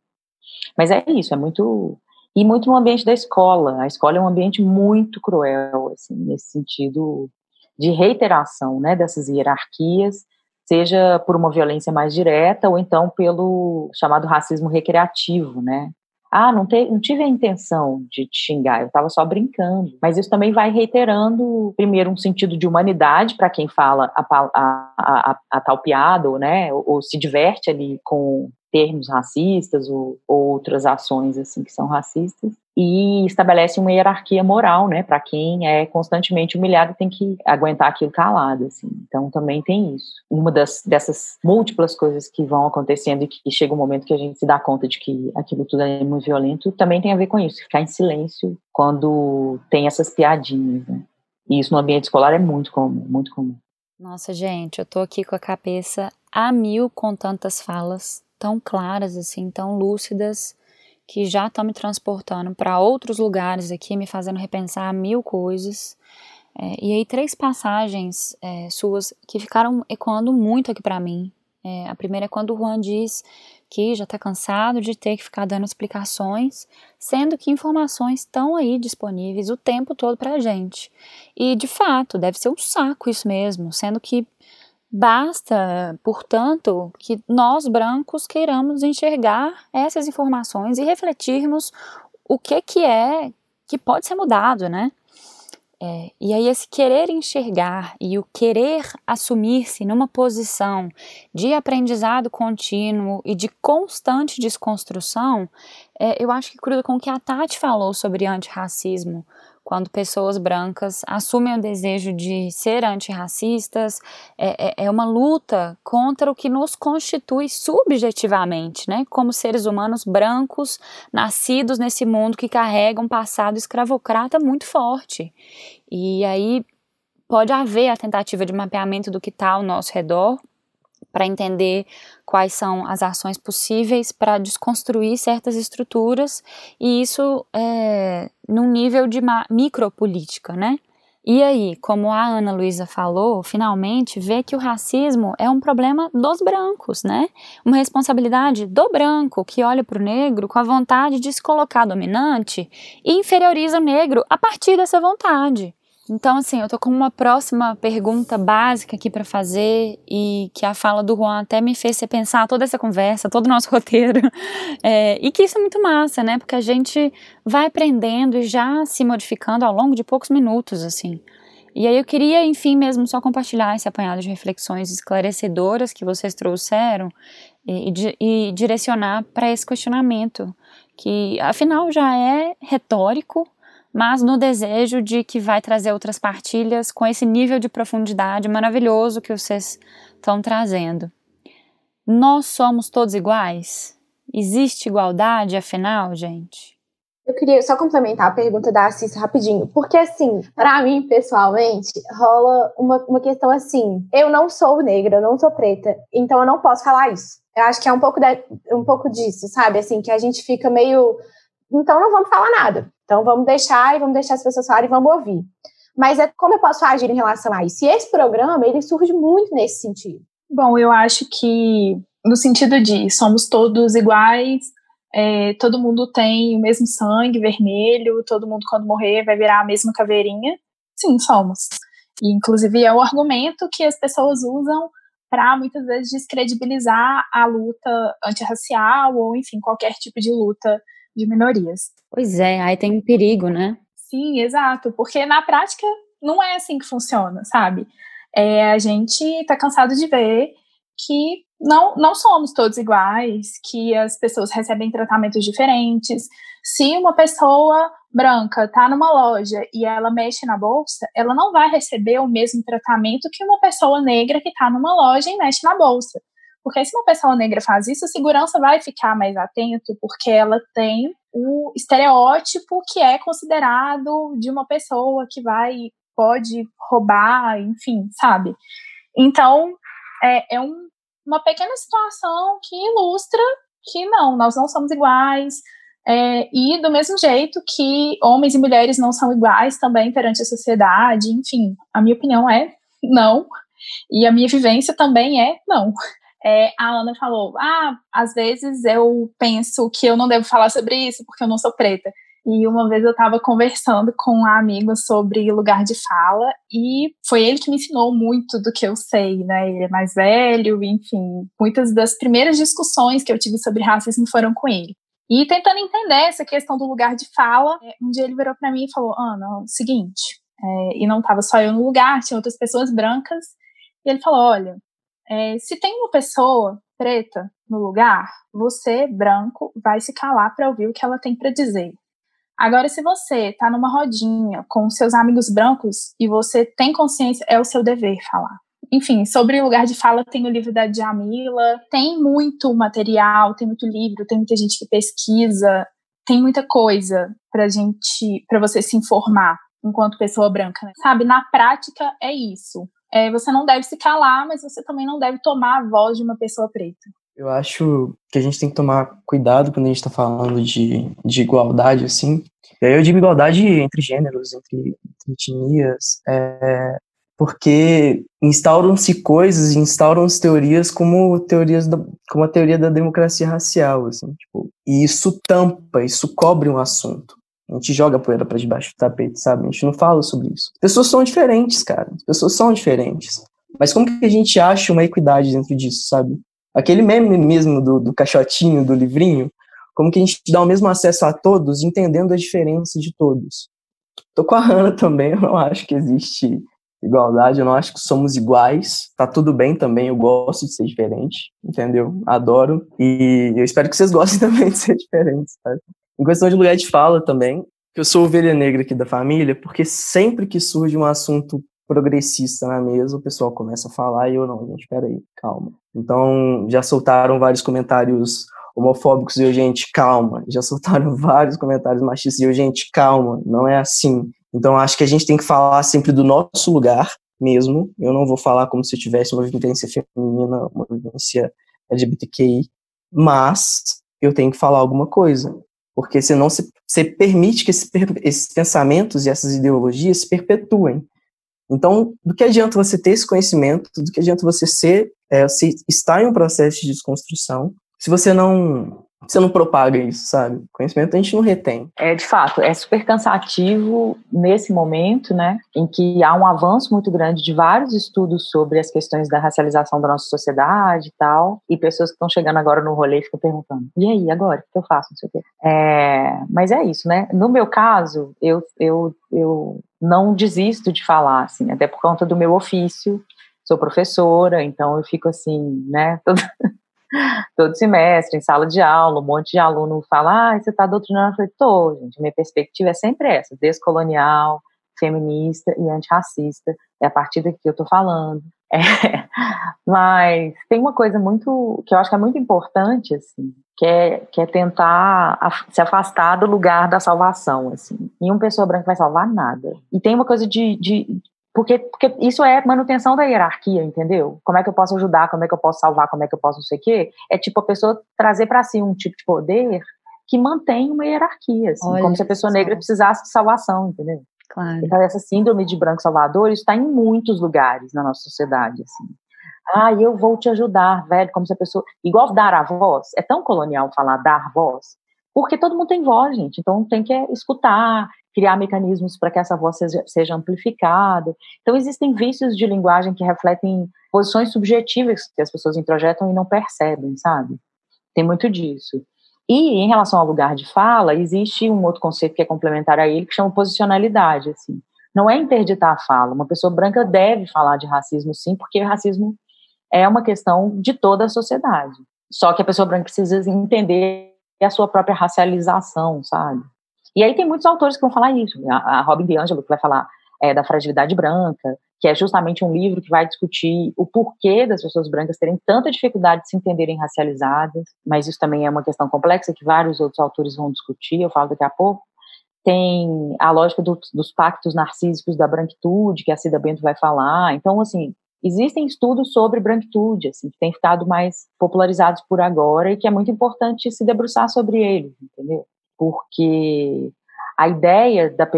Mas é isso, é muito e muito no ambiente da escola. A escola é um ambiente muito cruel, assim, nesse sentido de reiteração, né, dessas hierarquias seja por uma violência mais direta ou então pelo chamado racismo recreativo, né? Ah, não, te, não tive a intenção de te xingar, eu estava só brincando. Mas isso também vai reiterando, primeiro, um sentido de humanidade para quem fala a, a, a, a, tal piada, ou, né, ou, ou se diverte ali com termos racistas ou, ou outras ações assim que são racistas e estabelece uma hierarquia moral, né, para quem é constantemente humilhado tem que aguentar aquilo calado, assim. Então também tem isso. Uma das dessas múltiplas coisas que vão acontecendo e que chega um momento que a gente se dá conta de que aquilo tudo é muito violento, também tem a ver com isso, ficar em silêncio quando tem essas piadinhas, né? E isso no ambiente escolar é muito comum, muito comum. Nossa, gente, eu tô aqui com a cabeça a mil com tantas falas tão claras, assim, tão lúcidas, que já estão me transportando para outros lugares aqui, me fazendo repensar mil coisas. É, e aí, três passagens é, suas que ficaram ecoando muito aqui para mim. É, a primeira é quando o Juan diz que já está cansado de ter que ficar dando explicações, sendo que informações estão aí disponíveis o tempo todo para a gente. E de fato, deve ser um saco isso mesmo, sendo que Basta, portanto, que nós brancos queiramos enxergar essas informações e refletirmos o que que é que pode ser mudado, né? É, e aí esse querer enxergar e o querer assumir-se numa posição de aprendizado contínuo e de constante desconstrução, é, eu acho que cruza com o que a Tati falou sobre antirracismo, quando pessoas brancas assumem o desejo de ser antirracistas, é, é, é, uma luta contra o que nos constitui subjetivamente, né? Como seres humanos brancos, nascidos nesse mundo que carrega um passado escravocrata muito forte. E aí pode haver a tentativa de mapeamento do que está ao nosso redor, para entender quais são as ações possíveis para desconstruir certas estruturas, e isso é, num nível de micropolítica, né? E aí, como a Ana Luísa falou, finalmente vê que o racismo é um problema dos brancos, né? Uma responsabilidade do branco que olha para o negro com a vontade de se colocar dominante e inferioriza o negro a partir dessa vontade. Então, assim, eu tô com uma próxima pergunta básica aqui para fazer e que a fala do Juan até me fez pensar toda essa conversa, todo o nosso [LAUGHS] roteiro. É, e que isso é muito massa, né? Porque a gente vai aprendendo e já se modificando ao longo de poucos minutos, assim. E aí eu queria, enfim, mesmo só compartilhar esse apanhado de reflexões esclarecedoras que vocês trouxeram e, e, e direcionar para esse questionamento, que afinal já é retórico, mas no desejo de que vai trazer outras partilhas com esse nível de profundidade maravilhoso que vocês estão trazendo. Nós somos todos iguais? Existe igualdade, afinal, gente? Eu queria só complementar a pergunta da Assis rapidinho, porque assim, para mim, pessoalmente, rola uma, uma questão assim, eu não sou negra, eu não sou preta, então eu não posso falar isso. Eu acho que é um pouco, de, um pouco disso, sabe? Assim, que a gente fica meio então não vamos falar nada. Então vamos deixar e vamos deixar as pessoas falarem e vamos ouvir. Mas é como eu posso agir em relação a isso? E esse programa, ele surge muito nesse sentido. Bom, eu acho que no sentido de somos todos iguais, é, todo mundo tem o mesmo sangue vermelho, todo mundo quando morrer vai virar a mesma caveirinha. Sim, somos. E, inclusive é o argumento que as pessoas usam para muitas vezes descredibilizar a luta antirracial ou, enfim, qualquer tipo de luta de minorias. Pois é, aí tem um perigo, né? Sim, exato, porque na prática não é assim que funciona, sabe? É, a gente está cansado de ver que não, não somos todos iguais, que as pessoas recebem tratamentos diferentes. Se uma pessoa branca está numa loja e ela mexe na bolsa, ela não vai receber o mesmo tratamento que uma pessoa negra que está numa loja e mexe na bolsa. Porque se uma pessoa negra faz isso, a segurança vai ficar mais atento, porque ela tem o estereótipo que é considerado de uma pessoa que vai, pode roubar, enfim, sabe? Então, é, é um, uma pequena situação que ilustra que não, nós não somos iguais, é, e do mesmo jeito que homens e mulheres não são iguais também perante a sociedade, enfim, a minha opinião é não, e a minha vivência também é não. É, a Ana falou: Ah, às vezes eu penso que eu não devo falar sobre isso porque eu não sou preta. E uma vez eu estava conversando com um amigo sobre lugar de fala e foi ele que me ensinou muito do que eu sei, né? Ele é mais velho, enfim, muitas das primeiras discussões que eu tive sobre racismo foram com ele. E tentando entender essa questão do lugar de fala, é, um dia ele virou para mim e falou: Ana, é o seguinte, é, e não estava só eu no lugar, tinha outras pessoas brancas, e ele falou: olha, é, se tem uma pessoa preta no lugar, você, branco, vai se calar para ouvir o que ela tem para dizer. Agora, se você está numa rodinha com seus amigos brancos e você tem consciência, é o seu dever falar. Enfim, sobre o lugar de fala, tem o livro da Djamila, tem muito material, tem muito livro, tem muita gente que pesquisa, tem muita coisa para gente, para você se informar enquanto pessoa branca, né? sabe? Na prática é isso. É, você não deve se calar, mas você também não deve tomar a voz de uma pessoa preta. Eu acho que a gente tem que tomar cuidado quando a gente está falando de, de igualdade, assim. E aí eu digo igualdade entre gêneros, entre, entre etnias, é, porque instauram-se coisas, instauram-se teorias como teorias da, como a teoria da democracia racial, assim, tipo, e isso tampa, isso cobre um assunto. A gente joga poeira para debaixo do tapete, sabe? A gente não fala sobre isso. As pessoas são diferentes, cara. As pessoas são diferentes. Mas como que a gente acha uma equidade dentro disso, sabe? Aquele meme mesmo do, do caixotinho, do livrinho, como que a gente dá o mesmo acesso a todos, entendendo as diferenças de todos. Tô com a Hannah também, [LAUGHS] eu não acho que existe igualdade, eu não acho que somos iguais. Tá tudo bem também, eu gosto de ser diferente, entendeu? Adoro. E eu espero que vocês gostem [LAUGHS] também de ser diferentes, sabe? Em questão de lugar de fala também, eu sou ovelha negra aqui da família, porque sempre que surge um assunto progressista na mesa, o pessoal começa a falar e eu não, gente, peraí, calma. Então, já soltaram vários comentários homofóbicos e eu, gente, calma. Já [LAUGHS] soltaram vários comentários machistas e eu, gente, calma, não é assim. Então, acho que a gente tem que falar sempre do nosso lugar mesmo. Eu não vou falar como se eu tivesse uma vivência feminina, uma vivência LGBTQI, mas eu tenho que falar alguma coisa porque senão você, você permite que esse, esses pensamentos e essas ideologias se perpetuem. Então, do que adianta você ter esse conhecimento, do que adianta você ser, é, você estar em um processo de desconstrução, se você não você não propaga isso, sabe? Conhecimento a gente não retém. É, de fato, é super cansativo nesse momento, né, em que há um avanço muito grande de vários estudos sobre as questões da racialização da nossa sociedade e tal, e pessoas que estão chegando agora no rolê ficam perguntando, e aí, agora, o que eu faço, não sei o quê. É, mas é isso, né? No meu caso, eu, eu, eu não desisto de falar, assim, até por conta do meu ofício, sou professora, então eu fico assim, né, todo semestre, em sala de aula, um monte de aluno fala, ah, você está doutrinando? Eu falei, tô, gente, minha perspectiva é sempre essa, descolonial, feminista e antirracista, é a partir daqui que eu estou falando. [LAUGHS] É, mas tem uma coisa muito, que eu acho que é muito importante, assim, que é, que é tentar se afastar do lugar da salvação, assim. E uma pessoa branca vai salvar nada. E tem uma coisa de, de, porque, porque isso é manutenção da hierarquia, entendeu? Como é que eu posso ajudar, como é que eu posso salvar, como é que eu posso não sei o quê. É tipo a pessoa trazer para si um tipo de poder que mantém uma hierarquia, assim, Olha, como se a pessoa negra precisasse de salvação, entendeu? Claro. Então, essa síndrome de branco salvador, isso está em muitos lugares na nossa sociedade, assim. Ah, eu vou te ajudar, velho, como se a pessoa... Igual dar a voz, é tão colonial falar dar voz, porque todo mundo tem voz, gente, então tem que escutar, criar mecanismos para que essa voz seja, seja, amplificada. Então, existem vícios de linguagem que refletem posições subjetivas que as pessoas introjetam e não percebem, sabe? Tem muito disso. E, em relação ao lugar de fala, existe um outro conceito que é complementar a ele, que chama posicionalidade, assim. Não é interditar a fala. Uma pessoa branca deve falar de racismo, sim, porque racismo é uma questão de toda a sociedade. Só que a pessoa branca precisa entender a sua própria racialização, sabe? E aí tem muitos autores que vão falar isso. A, a Robin DiAngelo, que vai falar é, da fragilidade branca, que é justamente um livro que vai discutir o porquê das pessoas brancas terem tanta dificuldade de se entenderem racializadas, mas isso também é uma questão complexa que vários outros autores vão discutir, eu falo daqui a pouco. Tem a lógica do, dos pactos narcísicos da branquitude, que a Cida Bento vai falar. Então, assim, existem estudos sobre branquitude, assim, que têm ficado mais popularizados por agora e que é muito importante se debruçar sobre eles, entendeu? porque a ideia da,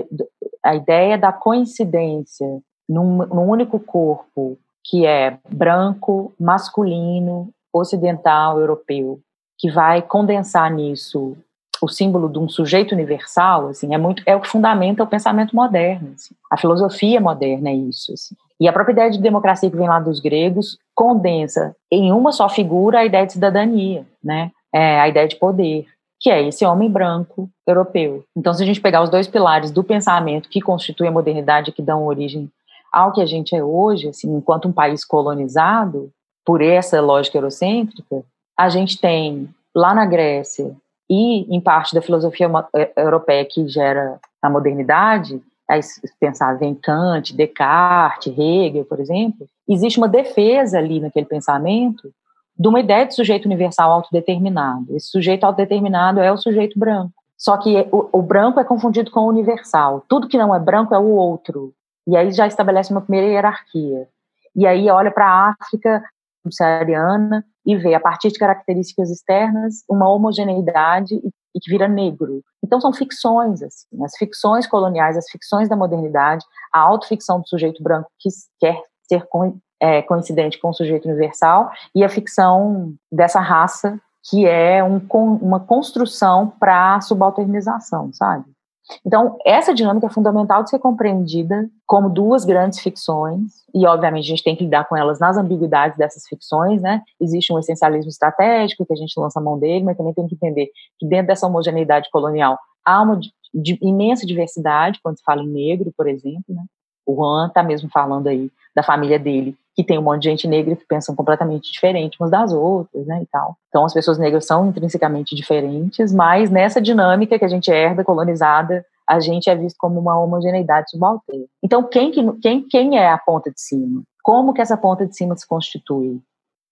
a ideia da coincidência num, num único corpo que é branco, masculino, ocidental, europeu, que vai condensar nisso o símbolo de um sujeito universal, assim, é muito é o que fundamenta o pensamento moderno. Assim. A filosofia moderna é isso. Assim. E a própria ideia de democracia que vem lá dos gregos condensa em uma só figura a ideia de cidadania, né? É, a ideia de poder, que é esse homem branco europeu. Então, se a gente pegar os dois pilares do pensamento que constituem a modernidade, que dão origem ao que a gente é hoje, assim, enquanto um país colonizado por essa lógica eurocêntrica, a gente tem lá na Grécia e em parte da filosofia é, europeia que gera a modernidade, aí pensar em Kant, Descartes, Hegel, por exemplo, existe uma defesa ali naquele pensamento de uma ideia de sujeito universal autodeterminado. Esse sujeito autodeterminado é o sujeito branco. Só que o, o, branco é confundido com o universal. Tudo que não é branco é o outro. E aí já estabelece uma primeira hierarquia. E aí olha para a África subsaariana e vê, a partir de características externas, uma homogeneidade e, que vira negro. Então são ficções, assim, as ficções coloniais, as ficções da modernidade, a autoficção do sujeito branco que quer ser é, coincidente com o sujeito universal e a ficção dessa raça que é um, uma construção para subalternização, sabe? Então, essa dinâmica é fundamental de ser compreendida como duas grandes ficções, e obviamente a gente tem que lidar com elas nas ambiguidades dessas ficções, né? Existe um essencialismo estratégico que a gente lança a mão dele, mas também tem que entender que dentro dessa homogeneidade colonial há uma imensa diversidade, quando se fala em negro, por exemplo, né? O Juan está mesmo falando aí da família dele, que tem um monte de gente negra que pensam completamente diferente umas das outras, né, e tal. Então as pessoas negras são intrinsecamente diferentes, mas nessa dinâmica que a gente herda colonizada, a gente é visto como uma homogeneidade subalterna. Então quem, quem, quem é a ponta de cima? Como que essa ponta de cima se constitui?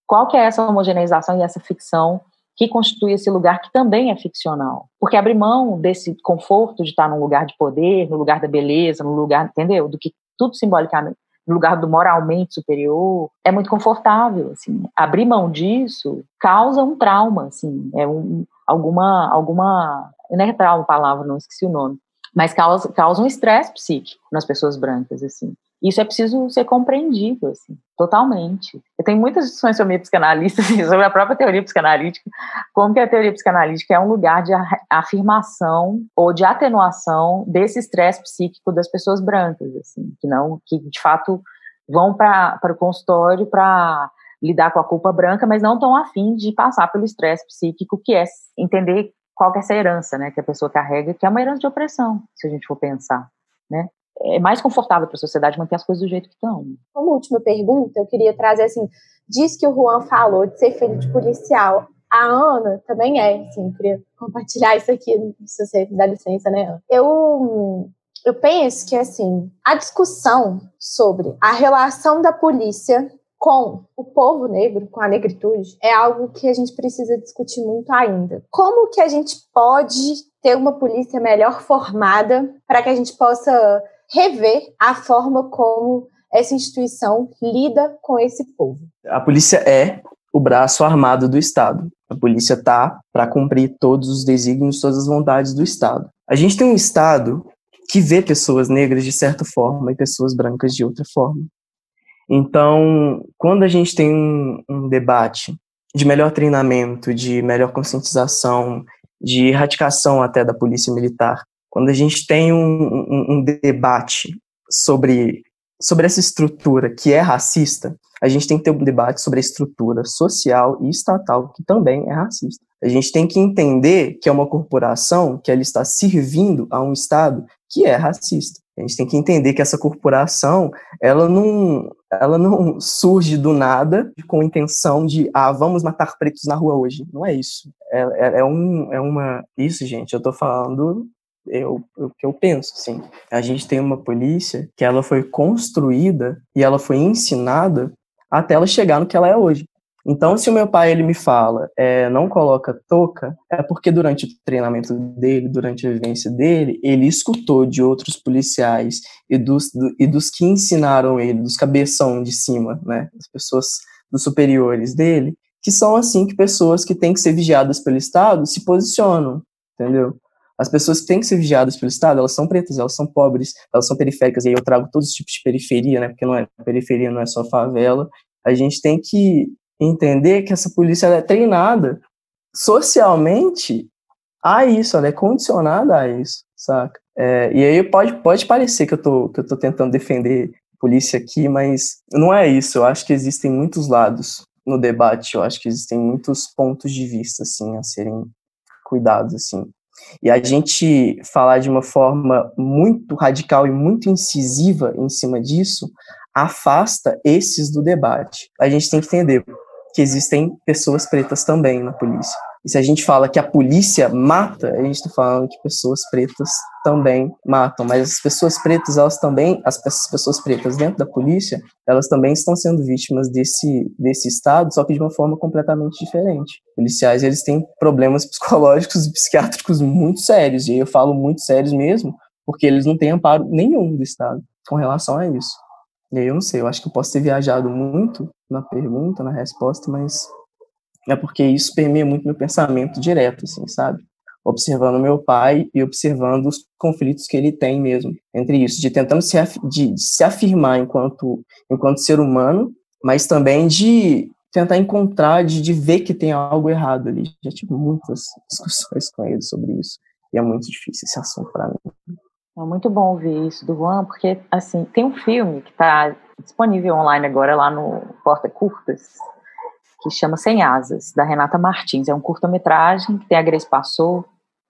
Qual que é essa homogeneização e essa ficção que constitui esse lugar que também é ficcional. Porque abrir mão desse conforto de estar num lugar de poder, no lugar da beleza, no lugar, entendeu? Do que tudo simbolicamente no lugar do moralmente superior, é muito confortável, assim. Abrir mão disso causa um trauma, assim, é um, alguma, alguma, não é trauma a palavra, não esqueci o nome, mas causa, causa um estresse psíquico nas pessoas brancas, assim. Isso é preciso ser compreendido, assim, totalmente. Eu tenho muitas discussões sobre psicanalista, [LAUGHS] assim, sobre a própria teoria psicanalítica, como que a teoria psicanalítica é um lugar de afirmação ou de atenuação desse estresse psíquico das pessoas brancas, assim, que não, que de fato vão para o consultório para lidar com a culpa branca, mas não estão afim de passar pelo estresse psíquico, que é entender qual é essa herança, né, que a pessoa carrega, que é uma herança de opressão, se a gente for pensar, né? É mais confortável para a sociedade manter as coisas do jeito que estão. Como última pergunta, eu queria trazer assim, diz que o Juan falou de ser filho de policial. A Ana também é, assim, queria compartilhar isso aqui, se você dá licença, né, Ana? Eu, eu penso que, assim, a discussão sobre a relação da polícia com o povo negro, com a negritude, é algo que a gente precisa discutir muito ainda. Como que a gente pode ter uma polícia melhor formada para que a gente possa rever a forma como essa instituição lida com esse povo. A polícia é o braço armado do Estado. A polícia tá para cumprir todos os desígnios, todas as vontades do Estado. A gente tem um Estado que vê pessoas negras de certa forma e pessoas brancas de outra forma. Então, quando a gente tem um, um debate de melhor treinamento, de melhor conscientização, de erradicação até da polícia militar, quando a gente tem um, um, um debate sobre, sobre essa estrutura que é racista, a gente tem que ter um debate sobre a estrutura social e estatal que também é racista. A gente tem que entender que é uma corporação que ela está servindo a um Estado que é racista. A gente tem que entender que essa corporação, ela não, ela não surge do nada com a intenção de, ah, vamos matar pretos na rua hoje. Não é isso. É, é, é um, é uma... Isso, gente, eu estou falando eu, o que eu penso, assim. A gente tem uma polícia que ela foi construída e ela foi ensinada até ela chegar no que ela é hoje. Então, se o meu pai ele me fala, é, não coloca touca, é porque durante o treinamento dele, durante a vivência dele, ele escutou de outros policiais e dos, do, e dos que ensinaram ele, dos cabeção de cima, né, as pessoas dos superiores dele, que são assim que pessoas que têm que ser vigiadas pelo Estado se posicionam, entendeu? As pessoas que têm que ser vigiadas pelo Estado, elas são pretas, elas são pobres, elas são periféricas, e aí eu trago todos os tipos de periferia, né, porque não é periferia, não é só favela. A gente tem que entender que essa polícia é treinada socialmente a isso, ela é condicionada a isso, saca? É, e aí pode, pode parecer que eu, tô, que eu tô tentando defender polícia aqui, mas não é isso. Eu acho que existem muitos lados no debate, eu acho que existem muitos pontos de vista, assim, a serem cuidados, assim. E a gente falar de uma forma muito radical e muito incisiva em cima disso afasta esses do debate. A gente tem que entender que existem pessoas pretas também na polícia. E se a gente fala que a polícia mata, a gente está falando que pessoas pretas também matam. Mas as pessoas pretas, elas também, as pessoas pretas dentro da polícia, elas também estão sendo vítimas desse, desse estado, só que de uma forma completamente diferente. Policiais, eles têm problemas [LAUGHS] psicológicos e psiquiátricos muito sérios, e eu falo muito sérios mesmo, porque eles não têm amparo nenhum do estado com relação a isso. E aí eu não sei, eu acho que eu posso ter viajado muito na pergunta, na resposta, mas é porque isso permeia muito meu pensamento direto, assim, sabe? Observando meu pai e observando os conflitos que ele tem mesmo entre isso, de tentando se, af de, de se afirmar enquanto, enquanto ser humano, mas também de tentar encontrar, de, de ver que tem algo errado ali. Já tive muitas [LAUGHS] discussões com ele sobre isso, e é muito difícil esse assunto para mim. É muito bom ouvir isso do Juan, porque, assim, tem um filme que está disponível online agora lá no Porta Curtas, que chama Sem Asas, da Renata Martins. É um curta-metragem que tem a Grace Passou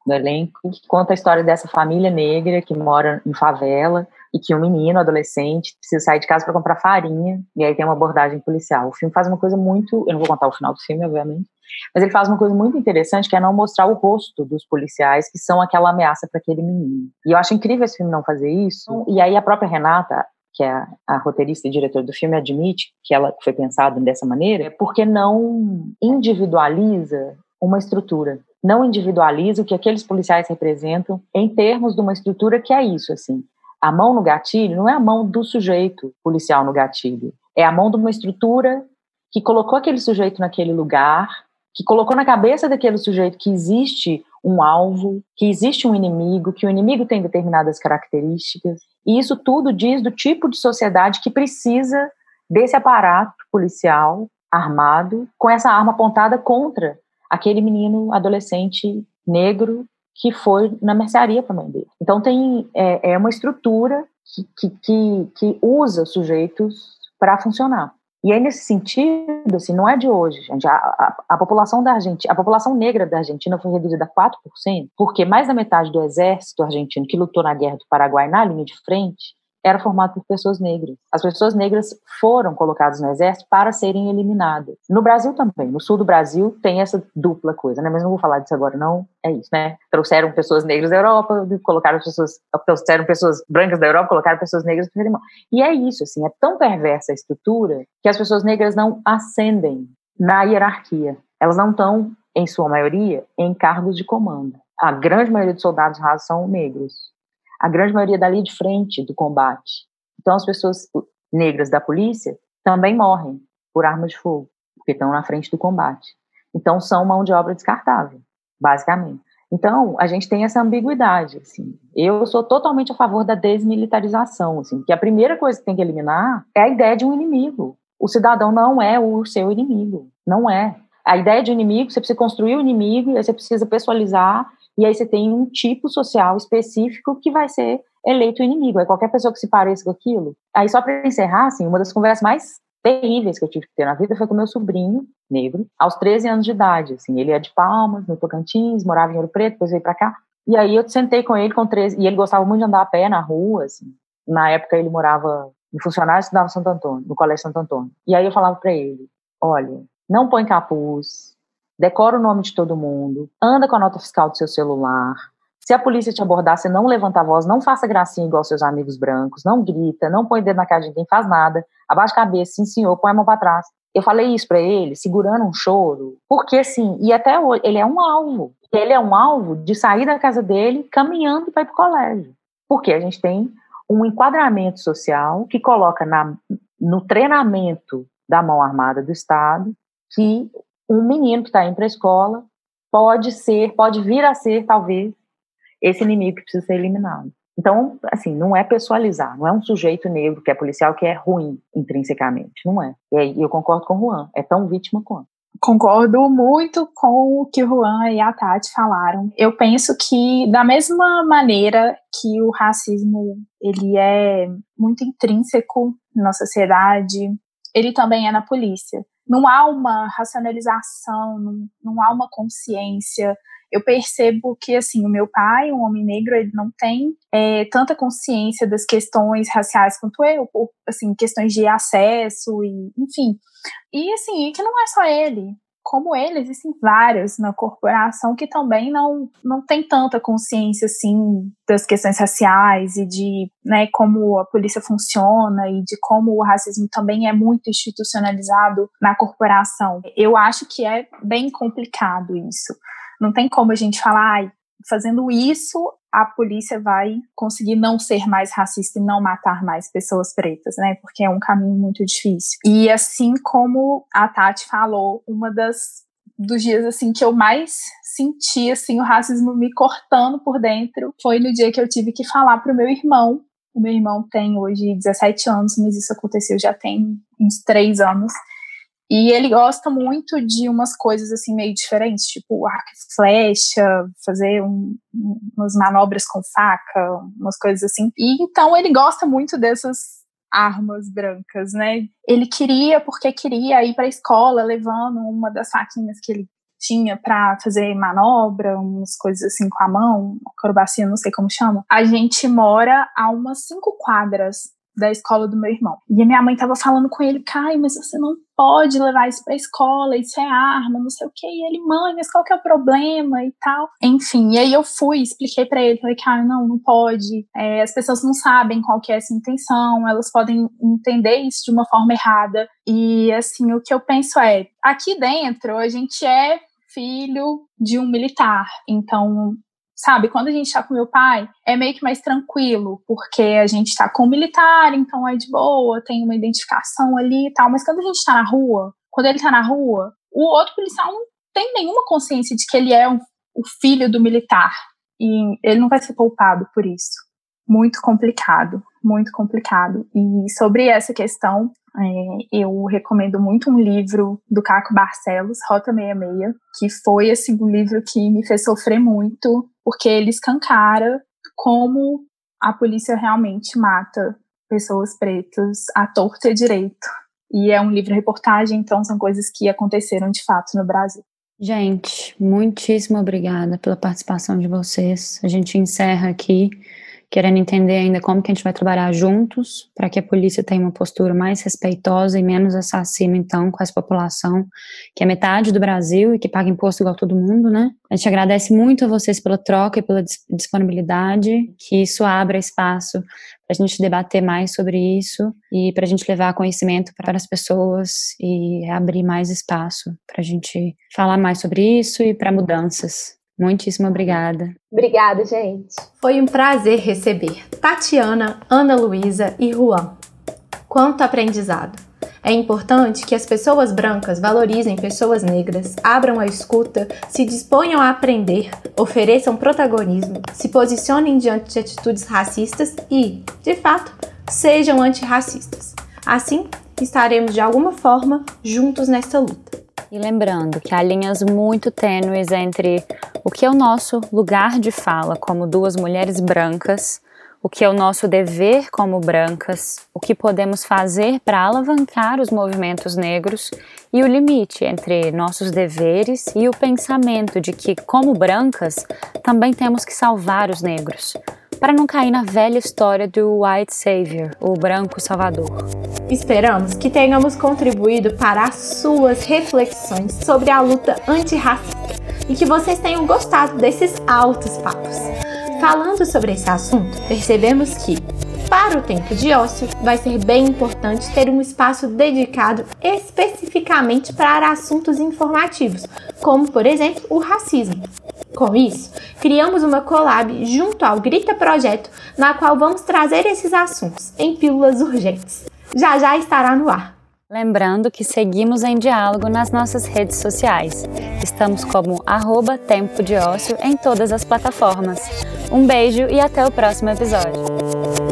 no elenco, que conta a história dessa família negra que mora em favela e que um menino, adolescente, precisa sair de casa para comprar farinha, e aí tem uma abordagem policial. O filme faz uma coisa muito. Eu não vou contar o final do filme, obviamente, mas ele faz uma coisa muito interessante que é não mostrar o rosto dos policiais que são aquela ameaça para aquele menino. E eu acho incrível esse filme não fazer isso. E aí a própria Renata, que é a, a roteirista e diretora do filme, admite que ela foi pensada dessa maneira, porque não individualiza uma estrutura, não individualiza o que aqueles policiais representam em termos de uma estrutura que é isso, assim. A mão no gatilho não é a mão do sujeito policial no gatilho, é a mão de uma estrutura que colocou aquele sujeito naquele lugar, que colocou na cabeça daquele sujeito que existe um alvo, que existe um inimigo, que o inimigo tem determinadas características e isso tudo diz do tipo de sociedade que precisa desse aparato policial armado com essa arma apontada contra aquele menino adolescente negro que foi na mercearia para mãe dele. Então tem é, é uma estrutura que, que, que, que usa sujeitos para funcionar. E aí, nesse sentido, assim, não é de hoje, gente. A, a, a, população da Argentina, a população negra da Argentina foi reduzida a 4%, porque mais da metade do exército argentino que lutou na guerra do Paraguai na linha de frente era formado por pessoas negras. As pessoas negras foram colocadas no exército para serem eliminadas. No Brasil também, no sul do Brasil tem essa dupla coisa, né? Mas não vou falar disso agora, não. É isso, né? Trouxeram pessoas negras da Europa, colocaram pessoas, trouxeram pessoas brancas da Europa, colocaram pessoas negras do alemão. E é isso, assim, é tão perversa a estrutura que as pessoas negras não ascendem na hierarquia. Elas não estão, em sua maioria, em cargos de comando. A grande maioria dos soldados rasos são negros a grande maioria dali de frente do combate. Então, as pessoas negras da polícia também morrem por arma de fogo, porque estão na frente do combate. Então, são mão de obra descartável, basicamente. Então, a gente tem essa ambiguidade, assim. Eu sou totalmente a favor da desmilitarização, assim, que a primeira coisa que tem que eliminar é a ideia de um inimigo. O cidadão não é o seu inimigo, não é. A ideia de inimigo, você precisa construir o inimigo, você precisa pessoalizar e aí você tem um tipo social específico que vai ser eleito inimigo. É qualquer pessoa que se pareça com aquilo. Aí, só para encerrar, assim, uma das conversas mais terríveis que eu tive que ter na vida foi com meu sobrinho negro, aos 13 anos de idade. Assim, ele é de Palmas, no Tocantins, morava em Ouro Preto, depois veio para cá. E aí eu sentei com ele com 13, e ele gostava muito de andar a pé na rua, assim. Na época ele morava em funcionário, estudava Santo Antônio, no Colégio Santo Antônio. E aí eu falava para ele: olha, não põe capuz, decora o nome de todo mundo, anda com a nota fiscal do seu celular. Se a polícia te abordar, você não levanta a voz, não faça gracinha igual seus amigos brancos, não grita, não põe dedo na cara de ninguém, faz nada, abaixa a cabeça, sim senhor, põe a mão para trás. Eu falei isso para ele, segurando um choro, porque assim, e até hoje, ele é um alvo. Ele é um alvo de sair da casa dele caminhando para ir para o colégio. Porque a gente tem um enquadramento social que coloca na, no treinamento da mão armada do Estado que um menino que está indo para a escola pode ser, pode vir a ser, talvez, esse inimigo que precisa ser eliminado. Então, assim, não é pessoalizar, não é um sujeito negro que é policial que é ruim intrinsecamente, não é. E aí eu concordo com o Juan, é tão vítima quanto. Concordo muito com o que o Juan e a Tati falaram. Eu penso que da mesma maneira que o racismo ele é muito intrínseco na sociedade, ele também é na polícia. Não há uma racionalização, não, não há uma consciência eu percebo que, assim, o meu pai, um homem negro, ele não tem é, tanta consciência das questões raciais quanto eu, ou, assim, questões de acesso e, enfim. E, assim, que não é só ele. Como ele, existem vários na corporação que também não, não tem tanta consciência, assim, das questões raciais e de, né, como a polícia funciona e de como o racismo também é muito institucionalizado na corporação. Eu acho que é bem complicado isso. Não tem como a gente falar, fazendo isso, a polícia vai conseguir não ser mais racista e não matar mais pessoas pretas, né? Porque é um caminho muito difícil. E assim como a Tati falou, uma das dos dias assim que eu mais senti assim o racismo me cortando por dentro foi no dia que eu tive que falar pro meu irmão. O meu irmão tem hoje 17 anos, mas isso aconteceu já tem uns 3 anos. E ele gosta muito de umas coisas assim meio diferentes, tipo arco e flecha, fazer um, umas manobras com faca, umas coisas assim. E então ele gosta muito dessas armas brancas, né? Ele queria porque queria ir para a escola levando uma das faquinhas que ele tinha para fazer manobra, umas coisas assim com a mão, acrobacia, não sei como chama. A gente mora a umas cinco quadras da escola do meu irmão. E minha mãe tava falando com ele, Caio, mas você não pode levar isso pra escola, isso é arma, não sei o que. E ele, mãe, mas qual que é o problema e tal. Enfim, e aí eu fui, expliquei para ele, falei, Caio, não, não pode. É, as pessoas não sabem qual que é essa intenção, elas podem entender isso de uma forma errada. E assim, o que eu penso é, aqui dentro a gente é filho de um militar, então sabe? Quando a gente tá com meu pai, é meio que mais tranquilo, porque a gente tá com o militar, então é de boa, tem uma identificação ali e tal. Mas quando a gente tá na rua, quando ele tá na rua, o outro policial não tem nenhuma consciência de que ele é um, o filho do militar. E ele não vai ser poupado por isso. Muito complicado, muito complicado. E sobre essa questão, é, eu recomendo muito um livro do Caco Barcelos, Rota 66, que foi um livro que me fez sofrer muito, porque ele escancara como a polícia realmente mata pessoas pretas à torta e direito. E é um livro-reportagem, então são coisas que aconteceram de fato no Brasil. Gente, muitíssimo obrigada pela participação de vocês. A gente encerra aqui querendo entender ainda como que a gente vai trabalhar juntos para que a polícia tenha uma postura mais respeitosa e menos assassina, então, com essa população, que é metade do Brasil e que paga imposto igual todo mundo, né? A gente agradece muito a vocês pela troca e pela disponibilidade, que isso abra espaço para a gente debater mais sobre isso e para a gente levar conhecimento para as pessoas e abrir mais espaço para a gente falar mais sobre isso e para mudanças. Muitíssimo obrigada. Obrigada, gente. Foi um prazer receber Tatiana, Ana Luísa e Juan. Quanto aprendizado! É importante que as pessoas brancas valorizem pessoas negras, abram a escuta, se disponham a aprender, ofereçam protagonismo, se posicionem diante de atitudes racistas e, de fato, sejam antirracistas. Assim, estaremos de alguma forma juntos nesta luta. E lembrando que há linhas muito tênues entre o que é o nosso lugar de fala como duas mulheres brancas, o que é o nosso dever como brancas, o que podemos fazer para alavancar os movimentos negros e o limite entre nossos deveres e o pensamento de que, como brancas, também temos que salvar os negros, para não cair na velha história do White Savior, o branco salvador. Esperamos que tenhamos contribuído para as suas reflexões sobre a luta antirracista e que vocês tenham gostado desses altos papos. Falando sobre esse assunto, percebemos que, para o tempo de ócio, vai ser bem importante ter um espaço dedicado especificamente para assuntos informativos, como por exemplo o racismo. Com isso, criamos uma collab junto ao Grita Projeto, na qual vamos trazer esses assuntos em pílulas urgentes. Já já estará no ar. Lembrando que seguimos em diálogo nas nossas redes sociais. Estamos como arroba Tempo de Ócio em todas as plataformas. Um beijo e até o próximo episódio.